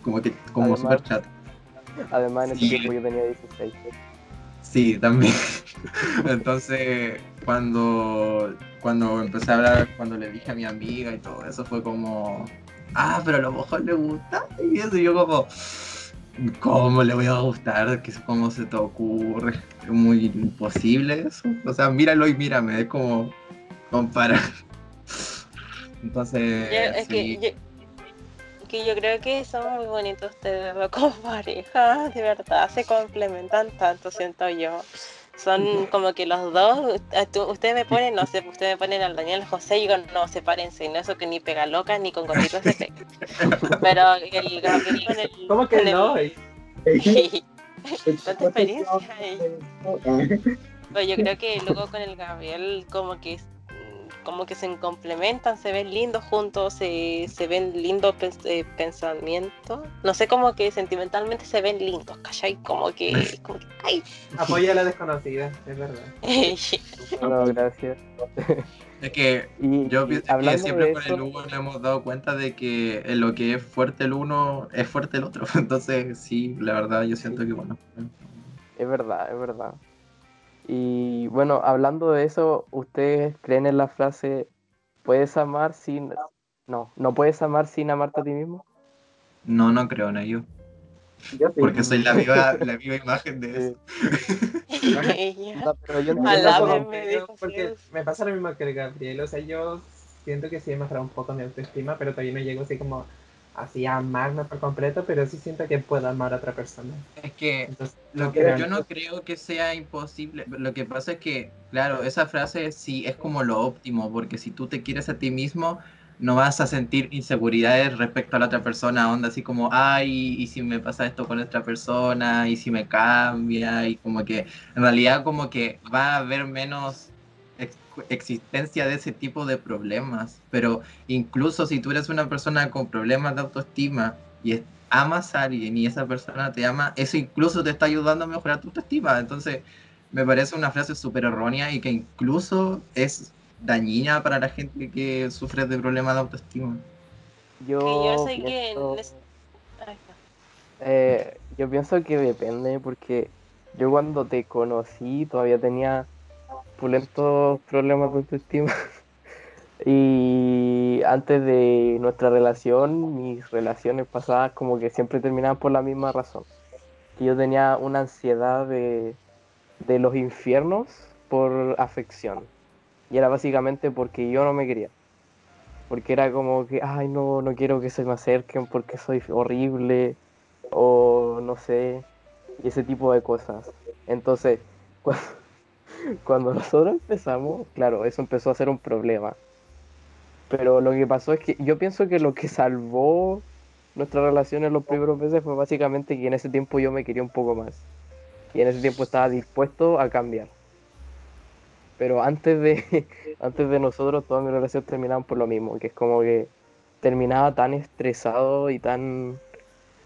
como que, como súper chato. Además, en ese Sí. tiempo yo tenía 16. Sí, también. Entonces, cuando, cuando empecé a hablar, cuando le dije a mi amiga y todo eso, fue como, ah, pero a lo mejor le gusta. Y eso, y yo como, ¿cómo le voy a gustar? ¿Qué- ¿Cómo se te ocurre? Es muy imposible eso. O sea, míralo y mírame, es como comparar. Entonces, Yo- es sí. que yo, que yo creo que son muy bonitos ustedes como pareja, de verdad, se complementan tanto, siento yo. Son como que los dos, eh, ustedes me ponen, no sé, ustedes me ponen al Daniel José y digo, no, sepárense, no eso que ni pega loca ni con gorritos se pega. Pero el Gabriel con el... ¿Cómo que el- no? Tanta experiencia. Pero yo creo que luego con el Gabriel como que como que se complementan, se ven lindos juntos, se, se ven lindos pens- eh, pensamientos. No sé, como que sentimentalmente se ven lindos, ¿cachai? Como que, como que ay, Apoya a la desconocida, es verdad. No, gracias. Es que Y, yo pienso que siempre con el Hugo nos hemos dado cuenta de que en lo que es fuerte el uno es fuerte el otro. Entonces, sí, la verdad, yo siento que bueno. es verdad, es verdad. Y bueno, hablando de eso, ¿ustedes creen en la frase puedes amar sin... No, no puedes amar sin amarte a ti mismo? No, no creo en ello. Yo sí. Porque soy la viva, la viva imagen de eso. No, pero yo como- me porque me pasa lo mismo que el Gabriel, o sea, yo siento que sí he mejorado un poco mi autoestima, pero todavía no llego así como así amarme por completo, pero sí siento que puedo amar a otra persona. Es que Entonces, Lo no que creo yo no creo que sea imposible. Lo que pasa es que, claro, esa frase sí es como lo óptimo, porque si tú te quieres a ti mismo, no vas a sentir inseguridades respecto a la otra persona, onda así como, ay, y si me pasa esto con esta persona, y si me cambia, y como que en realidad como que va a haber menos existencia de ese tipo de problemas. Pero incluso si tú eres una persona con problemas de autoestima y es- amas a alguien y esa persona te ama, eso incluso te está ayudando a mejorar tu autoestima. Entonces, me parece una frase súper errónea y que incluso es dañina para la gente que sufre de problemas de autoestima. Yo, sé pienso-. Eh, yo pienso que depende porque yo cuando te conocí todavía tenía pulentos problemas de autoestima y antes de nuestra relación, mis relaciones pasadas como que siempre terminaban por la misma razón. Que yo tenía una ansiedad de, de los infiernos por afección y era básicamente porque yo no me quería. Porque era como que, ay, no, no quiero que se me acerquen porque soy horrible o no sé, y ese tipo de cosas. Entonces, cuando, cuando nosotros empezamos, claro, eso empezó a ser un problema. Pero lo que pasó es que yo pienso que lo que salvó nuestra relación en los primeros meses fue básicamente que en ese tiempo yo me quería un poco más. Y en ese tiempo estaba dispuesto a cambiar. Pero antes de, antes de nosotros, todas mis relaciones terminaban por lo mismo, que es como que terminaba tan estresado y tan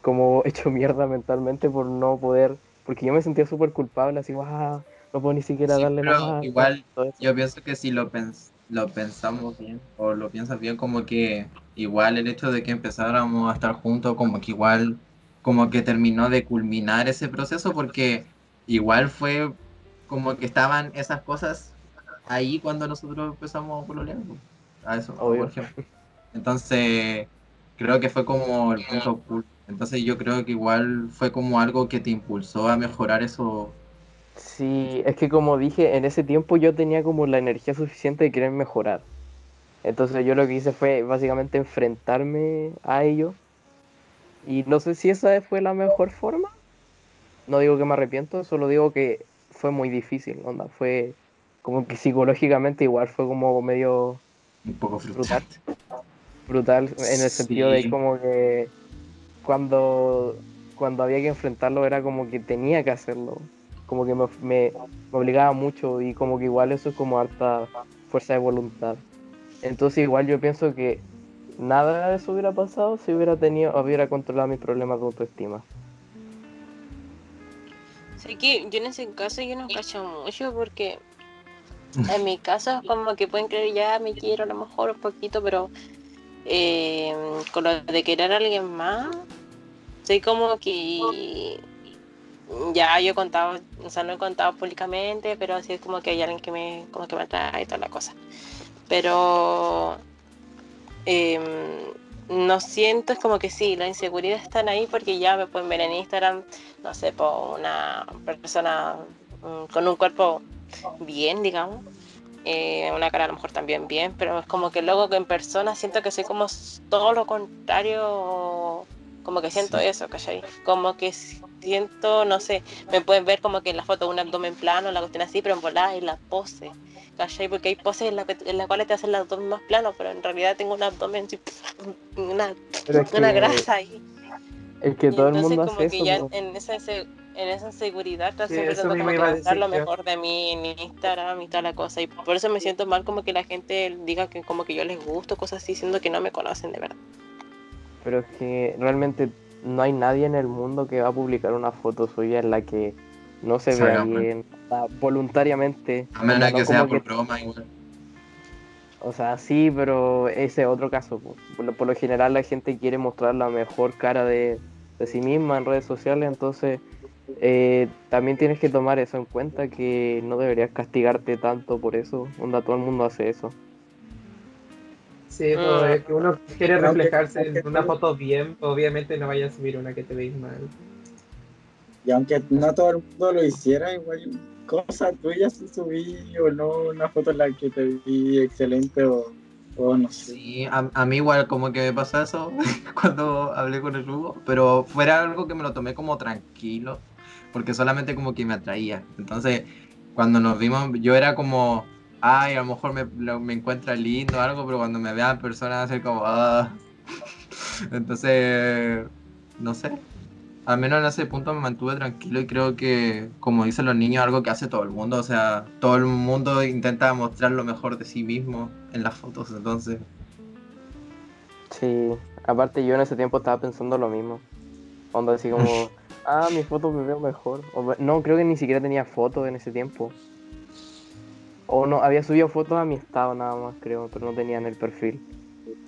como hecho mierda mentalmente por no poder, porque yo me sentía súper culpable, así, "Ah, no puedo ni siquiera Sí, darle pero nada. igual todo eso". Yo pienso que si lo, pens- lo pensamos bien, o lo piensas bien, como que igual el hecho de que empezáramos a estar juntos, como que igual, como que terminó de culminar ese proceso, porque igual fue como que estaban esas cosas ahí cuando nosotros empezamos por lo lejos. A eso, Obvio. por ejemplo. Entonces, creo que fue como el punto oculto. Entonces, yo creo que igual fue como algo que te impulsó a mejorar eso. Sí, es que como dije, en ese tiempo yo tenía como la energía suficiente de querer mejorar. Entonces yo lo que hice fue básicamente enfrentarme a ello. Y no sé si esa fue la mejor forma. No digo que me arrepiento, solo digo que fue muy difícil, onda. Fue como que psicológicamente igual fue como medio Un poco Brutal. frustrante. brutal en el sentido de como que cuando, cuando había que enfrentarlo era como que tenía que hacerlo. Como que me, me, me obligaba mucho y como que igual eso es como harta fuerza de voluntad. Entonces igual yo pienso que nada de eso hubiera pasado si hubiera tenido, hubiera controlado mis problemas de autoestima. Sé que yo en ese caso yo no cacho mucho porque en mi caso es como que pueden creer ya me quiero a lo mejor un poquito, pero eh, con lo de querer a alguien más, soy como que ya yo he contado, o sea, no he contado públicamente, pero así es como que hay alguien que me, como que me atrae y toda la cosa. Pero em, no siento, es como que sí, las inseguridades están ahí porque ya me pueden ver en Instagram, no sé, por una persona mm, con un cuerpo bien, digamos. eh, una cara a lo mejor también bien, pero es como que luego que en persona siento que soy como todo lo contrario, como que siento Sí. eso, ¿cachai? Como que siento, no sé, me pueden ver como que en la foto un abdomen plano, la cuestión así, pero en volada en la pose, ¿cachai? Porque hay poses en las la, cuales te hacen el abdomen más plano, pero en realidad tengo un abdomen, una, una que- grasa ahí. Es que Y todo el mundo como hace que eso. ya po. en esa, en esa inseguridad, Sí, eso como lo mejor de mí en Instagram y toda la cosa. Y por eso me siento mal como que la gente diga que como que yo les gusto, cosas así, siendo que no me conocen de verdad. Pero es que realmente no hay nadie en el mundo que va a publicar una foto suya en la que no se vea bien, voluntariamente. A menos o sea, que no sea por que- broma igual. O sea, sí, pero ese es otro caso. po. Por lo, por lo general la gente quiere mostrar la mejor cara de, de sí misma en redes sociales, entonces eh, también tienes que tomar eso en cuenta, que no deberías castigarte tanto por eso. Onda, todo el mundo hace eso. Sí, pues, es que uno quiere reflejarse aunque en una tú- foto bien, obviamente no vaya a subir una que te veis mal. Y aunque no todo el mundo lo hiciera, igual cosa tuya si subí o no una foto en la que te vi excelente o, o no sé. Sí, a, a mí igual como que me pasó eso cuando hablé con el Hugo, pero fuera algo que me lo tomé como tranquilo, porque solamente como que me atraía. Entonces, cuando nos vimos, yo era como, ay, a lo mejor me, lo- me encuentra lindo o algo, pero cuando me vean personas hacer como, ah. Entonces, no sé. Al menos en ese punto me mantuve tranquilo y creo que, como dicen los niños, algo que hace todo el mundo. O sea, todo el mundo intenta mostrar lo mejor de sí mismo en las fotos. Entonces, Sí, aparte yo en ese tiempo estaba pensando lo mismo. Onda así como, ah, mi foto me veo mejor. O no, creo que ni siquiera tenía fotos en ese tiempo. O no, había subido fotos a mi estado nada más, creo, pero no tenía en el perfil.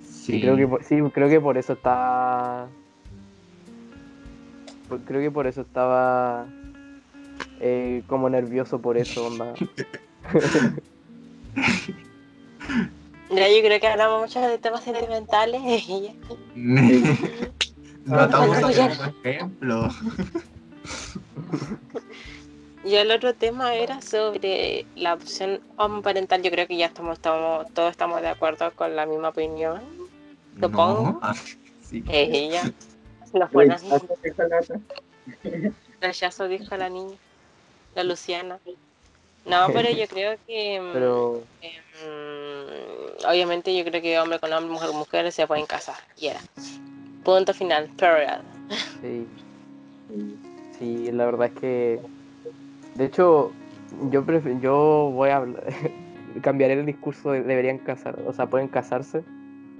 sí. Y creo que por, sí, creo que por eso estaba. por- Creo que por eso estaba eh, como nervioso por eso, onda. Ya yo creo que hablamos mucho de temas sentimentales. no estamos Ah, haciendo ejemplo. Y el otro tema era sobre la opción homoparental. Yo creo que ya estamos, estamos todos estamos de acuerdo con la misma opinión. Supongo. No, ah, sí. Eh, ella. Los Uy, buenos. ¿hasta qué jalata? Rechazo dijo la niña. La Luciana. No, pero yo creo que. mm, Pero mm, obviamente yo creo que hombre con hombre, mujer con mujer se pueden casar. Y era. Punto final. Period. sí. Sí, la verdad es que. De hecho, yo yo voy a hablar. cambiaré el discurso de deberían casar, o sea, pueden casarse.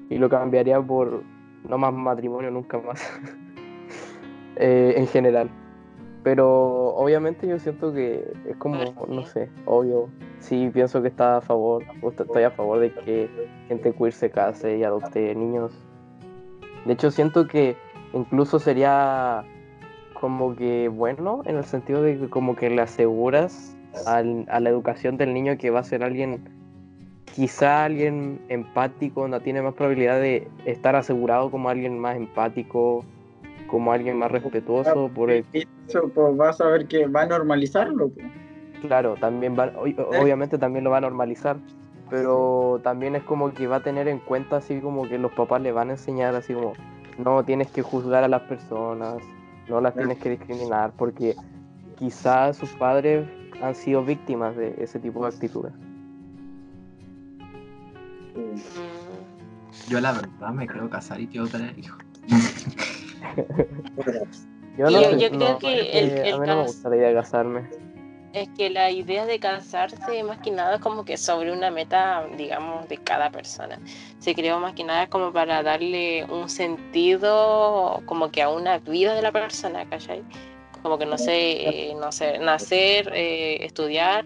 Y lo cambiaría por no más matrimonio nunca más. Eh, en general. Pero obviamente yo siento que es como, no sé, obvio. Sí, pienso que está a favor, estoy a favor de que gente queer se case y adopte niños. De hecho, siento que incluso sería como que bueno, en el sentido de que como que le aseguras al- a la educación del niño que va a ser alguien, quizá alguien empático, no tiene más probabilidad de estar asegurado como alguien más empático, como alguien más respetuoso, por el, Eso, pues vas a ver que va a normalizarlo. pues. claro, también va, ob- obviamente también lo va a normalizar, pero también es como que va a tener en cuenta así como que los papás le van a enseñar así como, no tienes que juzgar a las personas, no las tienes que discriminar, porque quizás sus padres han sido víctimas de ese tipo de actitudes. Yo la verdad me quiero casar y quiero tener hijos. Yo, no yo- creo no, que es el- el a mí no me gusta la idea de casarme. Es que la idea de casarse más que nada es como que sobre una meta, digamos, de cada persona. Se creó más que nada como para darle un sentido como que a una vida de la persona, ¿cachai? Como que no sé, eh, no sé, nacer, eh, estudiar,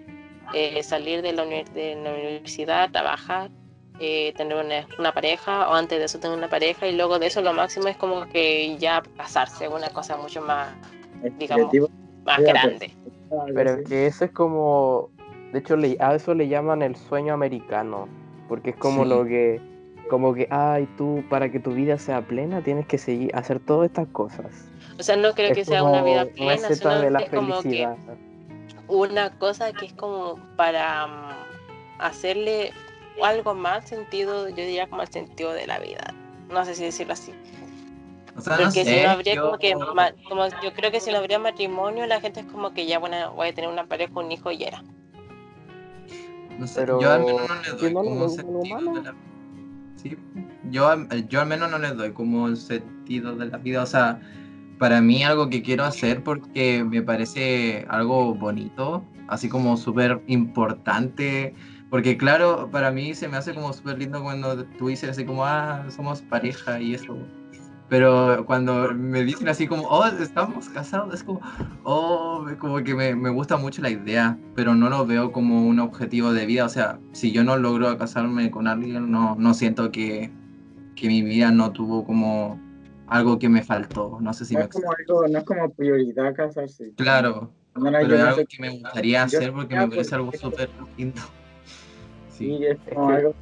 eh, salir de la, de la universidad, trabajar, eh, tener una, una pareja, o antes de eso tener una pareja, y luego de eso lo máximo es como que ya casarse, una cosa mucho más, Digamos, más grande. Pero que eso es como, de hecho le- a eso le llaman el sueño americano, porque es como Sí. lo que, como que, ay, tú para que tu vida sea plena tienes que seguir, hacer todas estas cosas. O sea, no creo Es que sea una vida plena, receta sino de la es como que felicidad. una cosa que es como para mm, hacerle algo más sentido, yo diría como el sentido de la vida. No sé si decirlo así. O sea, no Porque si sé, no habría yo- como que, ma- como yo creo que si no habría matrimonio, la gente es como que ya, bueno, voy a tener una pareja, un hijo y era. No sé, Pero yo al menos no le doy como un sentido de la Sí, yo, yo al menos no le doy como el sentido de la vida, o sea, para mí algo que quiero hacer porque me parece algo bonito, así como súper importante, porque claro, para mí se me hace como súper lindo cuando tú dices así como, ah, somos pareja y eso. Pero cuando me dicen así como, oh, estamos casados, es como, oh, como que me, me gusta mucho la idea, pero no lo veo como un objetivo de vida. O sea, si yo no logro casarme con alguien, no, no siento que, que mi vida no tuvo como algo que me faltó. No sé si No me es como algo, no es como prioridad casarse. Claro, No, no, pero es algo que me gustaría yo hacer porque me parece algo súper lindo. Sí. Sí, es como algo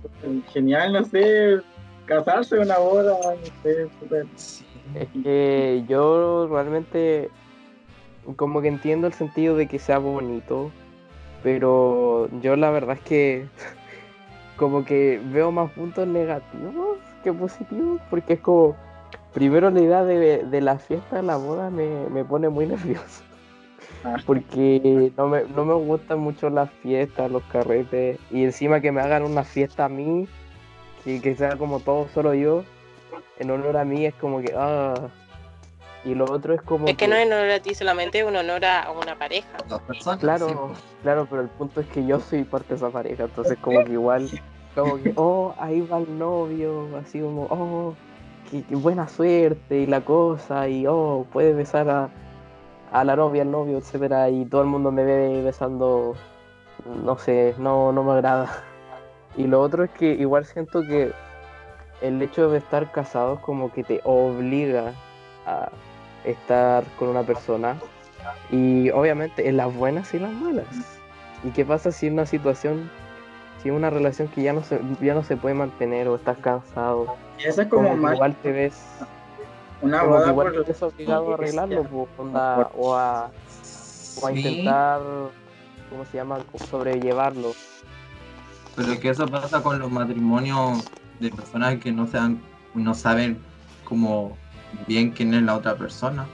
genial, no sé, casarse, una boda, no sé, súper... Sí. Es que yo realmente como que entiendo el sentido de que sea bonito, pero yo la verdad es que como que veo más puntos negativos que positivos, porque es como, primero la idea de, de la fiesta, la boda me, me pone muy nervioso, Ah. porque no me, no me gustan mucho las fiestas, los carretes, y encima que me hagan una fiesta a mí, que, que sea como todo solo yo, en honor a mí es como que, ah. Y lo otro es como Es que no es en honor a ti solamente, es un honor a una pareja. Dos personas. Claro, sí, claro, pero el punto es que yo soy parte de esa pareja, entonces como que igual, como que, oh, ahí va el novio, así como, oh, qué, qué buena suerte y la cosa, y oh, puede besar a, a la novia, al novio, etcétera, y todo el mundo me ve besando, no sé, no, no me agrada. Y lo otro es que igual siento que el hecho de estar casados como que te obliga a estar con una persona y obviamente en las buenas y las malas. ¿Y qué pasa si en una situación, si en una relación que ya no se, ya no se puede mantener o estás cansado? Y eso es Como más igual te ves, una boda igual por... te ves obligado a arreglarlo pues, onda, o a, o a Sí, intentar, ¿cómo se llama? sobrellevarlo. Pero es que eso pasa con los matrimonios de personas que no sean, no saben como bien quién es la otra persona.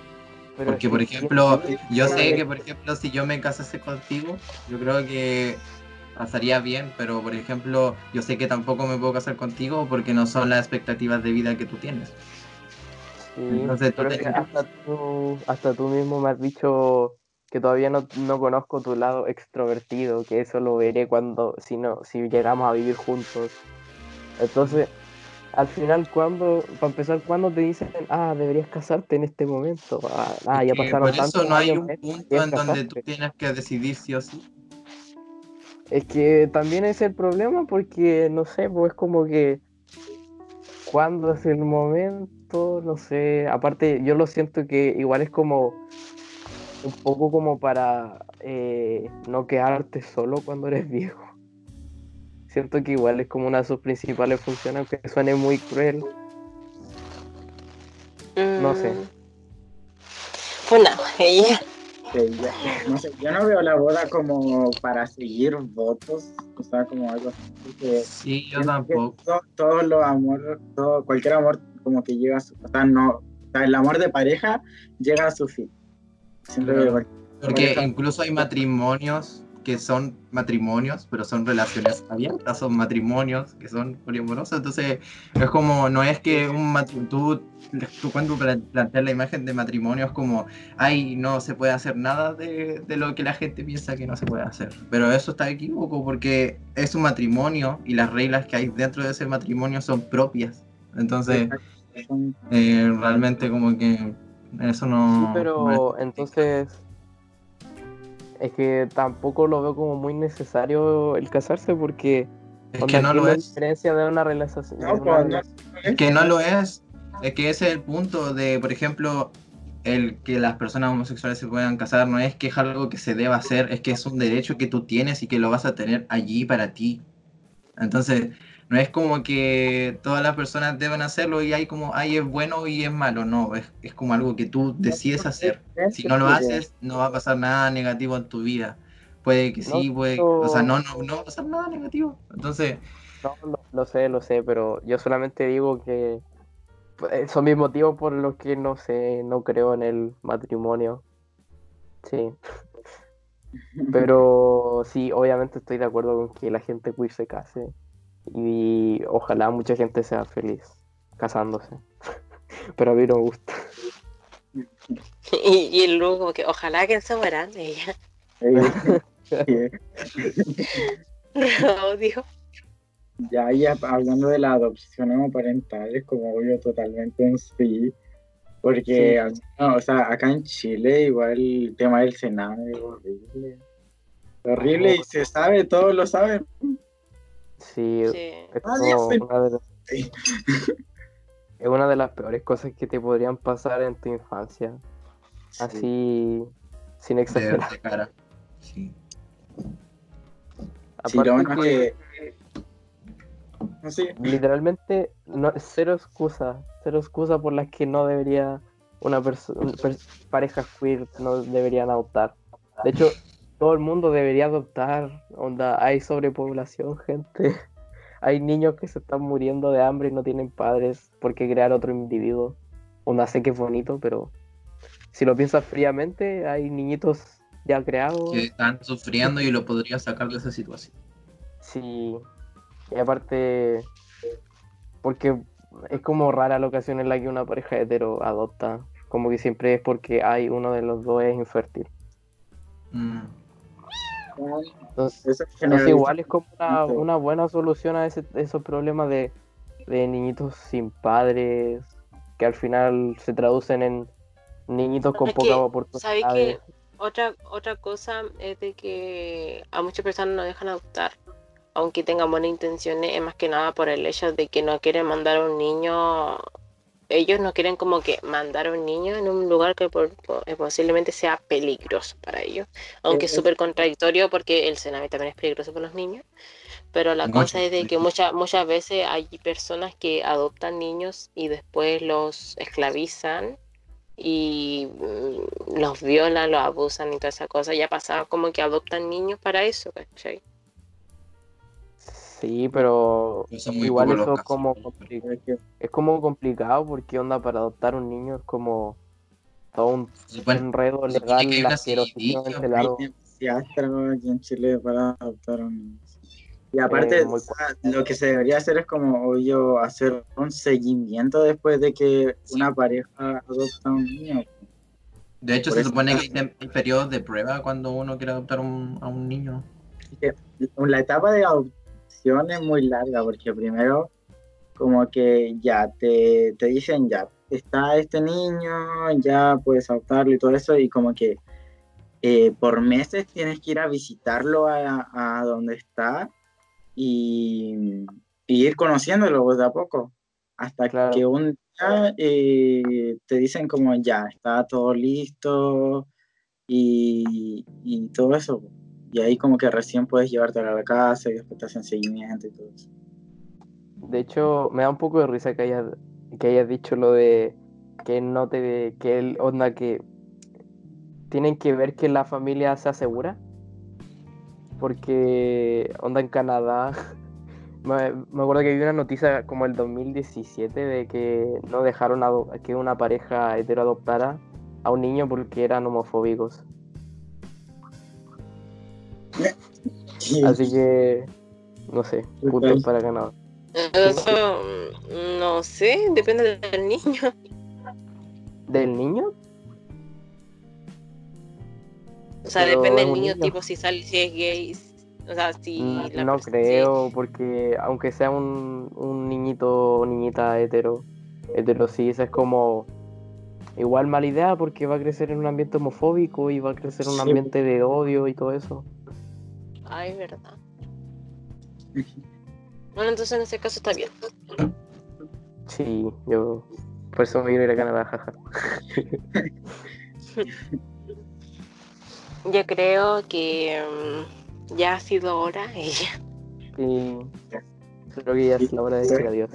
Pero Porque, por ejemplo, yo sé que, por ejemplo, si yo me casase contigo, yo creo que pasaría bien, pero, por ejemplo, yo sé que tampoco me puedo casar contigo porque no son las expectativas de vida que tú tienes. Sí, Entonces, tú hasta tú, hasta tú mismo me has dicho que todavía no, no conozco tu lado extrovertido, que eso lo veré cuando, si no, si llegamos a vivir juntos. Entonces, al final, cuando, para empezar, cuando te dicen, ah, deberías casarte en este momento? Ah, ah, ya pasaron por eso tantos no hay años, un punto en donde tú casarte". tienes que decidir sí o sí. Es que también es el problema porque, no sé, pues es como que cuando es el momento, no sé, aparte yo lo siento que igual es como un poco como para eh, no quedarte solo cuando eres viejo. Siento que igual es como una de sus principales funciones, aunque suene muy cruel. No sé. Mm. Funa, ella. ya- no sé, yo no veo la boda como para seguir votos, o sea, como algo así. porque Sí, yo tampoco. todo- Todos los amores, todo, cualquier amor como que llega a su, o sea, no, o sea, el amor de pareja llega a su fin. Porque incluso hay matrimonios que son matrimonios, pero son relaciones abiertas, son matrimonios que son poliamorosos. Entonces, es como, no es que un matrimonio, tú, tú cuando pla- planteas la imagen de matrimonio es como, ay, no se puede hacer nada de, de lo que la gente piensa que no se puede hacer. Pero eso está equívoco porque es un matrimonio y las reglas que hay dentro de ese matrimonio son propias. Entonces, eh, realmente como que eso no... Sí, no es- pero entonces es que tampoco lo veo como muy necesario el casarse porque es que no ¿qué lo es diferencia de una relación. de No, una no, relación? Es que no lo es. Es que ese es el punto de, por ejemplo, el que las personas homosexuales se puedan casar. No es que es algo que se deba hacer, es que es un derecho que tú tienes y que lo vas a tener allí para ti. Entonces, no es como que todas las personas deben hacerlo y hay como, ay, es bueno y es malo. No, es, es como algo que tú decides hacer. Si no lo haces, no va a pasar nada negativo en tu vida. Puede que sí, No, puede, o sea, no, no, no va a pasar nada negativo. Entonces, No, lo, lo sé, lo sé, pero yo solamente digo que pues, son mis motivos por los que no sé, no creo en el matrimonio. Sí, pero sí, obviamente estoy de acuerdo con que la gente queer se case y ojalá mucha gente sea feliz casándose, pero a mí no me gusta. Y, y el luego como que ojalá que se mueran. Ella, Rodio. Ya, ya hablando de la adopción homoparental, es como yo totalmente en sí, porque, Sí. o sea, acá en Chile igual el tema del Senado es horrible. Horrible y se sabe, todos lo saben. Sí, Sí. es como una de las- es una de las peores cosas que te podrían pasar en tu infancia. Así, sin exagerar. de cara. Sí. Sí, Aparte lo bueno que es que... No sé, literalmente no, cero excusa, cero excusa por las que no debería una persona pareja queer no deberían adoptar. De hecho, todo el mundo debería adoptar, onda, hay sobrepoblación, gente. Hay niños que se están muriendo de hambre y no tienen padres porque crear otro individuo. Onda, sé que es bonito, pero si lo piensas fríamente, hay niñitos ya creados. Que están sufriendo y lo podría sacar de esa situación. Sí, y aparte, porque es como rara la ocasión en la que una pareja hetero adopta, como que siempre es porque hay uno de los dos es infértil. Mm. Entonces, igual es como una, buena solución a ese- esos problemas de, de niñitos sin padres, que al final se traducen en niñitos con pocas que, ¿Sabes oportunidades. que otra, otra cosa es de que a muchas personas no dejan adoptar, aunque tengan buenas intenciones, es más que nada por el hecho de que no quieren mandar a un niño, ellos no quieren como que mandar a un niño en un lugar que por- por- eh, posiblemente sea peligroso para ellos, aunque es súper contradictorio porque el cename también es peligroso para los niños. Pero la Mucho cosa es de que muchas muchas veces hay personas que adoptan niños y después los esclavizan y mm, los violan, los abusan y toda esa cosa. Ya pasaba como que adoptan niños para eso, ¿cachai? Sí, pero igual eso es casos. como compli- es como complicado porque onda para adoptar un niño es como todo un supone- enredo legal asquerosamente largo. aquí en Chile para adoptar un niño. Y aparte, Eh, muy o sea, lo que se debería hacer es como, obvio, hacer un seguimiento después de que una pareja adopta a un niño. De hecho, Por se supone que hay, periodos de prueba cuando uno quiere adoptar un- a un niño. La etapa de es muy larga porque primero como que ya te, te dicen ya está este niño, ya puedes adoptarlo y todo eso y como que eh, por meses tienes que ir a visitarlo a, a donde está y, y ir conociéndolo pues, de a poco hasta Claro. que un día eh, te dicen como ya está todo listo y, y todo eso. Y ahí como que recién puedes llevártelo a la casa y después te hacen seguimiento y todo eso. De hecho, me da un poco de risa que hayas, que hayas dicho lo de que no te que el onda que tienen que ver que la familia se asegura. Porque onda en Canadá. Me, acuerdo que vi una noticia como el 2017 de que no dejaron ado- que una pareja hetero adoptara a un niño porque eran homofóbicos. Así que no sé, puntos para mm, no sé, depende del niño. ¿Del niño? O sea, Pero depende del niño, niño. tipo si sale, si es gay. O sea, si Mm, la No creo, porque aunque sea un, un niñito o niñita hetero, hetero cis es como igual mala idea porque va a crecer en un ambiente homofóbico y va a crecer en un Sí. ambiente de odio y todo eso. Ay, verdad. Bueno, entonces en ese caso está bien. Sí, yo por eso me quiero ir a Canadá, jaja. Yo creo que mm, ya ha sido hora. ella. Y creo que ya es la hora de decir adiós.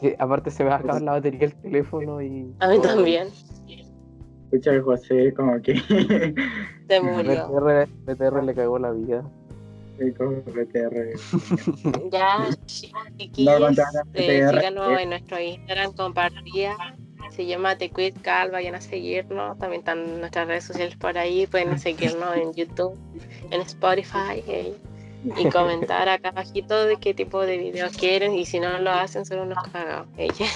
Que aparte se me va a acabar la batería del teléfono y A mí también. Escucha el José como que Se murió. BTR, BTR le cagó la vida. Ya, No chiquillos, eh, PTR. síganos en nuestro Instagram, compartía. Se llama The Quit Cal, vayan a seguirnos. También están nuestras redes sociales por ahí. Pueden seguirnos en YouTube, en Spotify. eh, y comentar acá abajito de qué tipo de videos quieren. Y si no lo hacen, son unos cagados. Ella.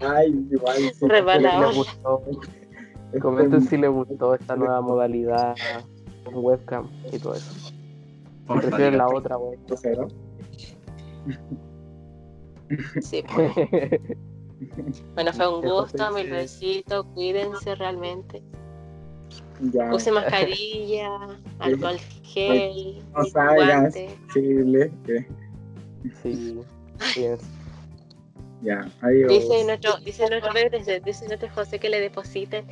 Ay, igual. sí, Rebalado. Le gustó. Este, Comenten si les gustó esta nueva modalidad con webcam y todo eso. Prefieren la otra, cero. Sí, pues. Bueno, fue un gusto, sí, mil besitos, cuídense realmente. Ya. Usen mascarilla, alcohol gel, No salgas. guantes. Chile. Sí, fíjense. Ya, adiós. Dice nuestro, dice nuestro dice nuestro José que le deposite.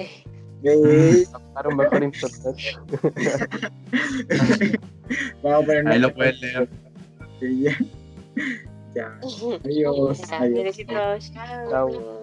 Para un mejor internet. Vamos a poner Ahí lo pueden leer. Ya. Ya. Adiós. Ya, Adiós. Chao.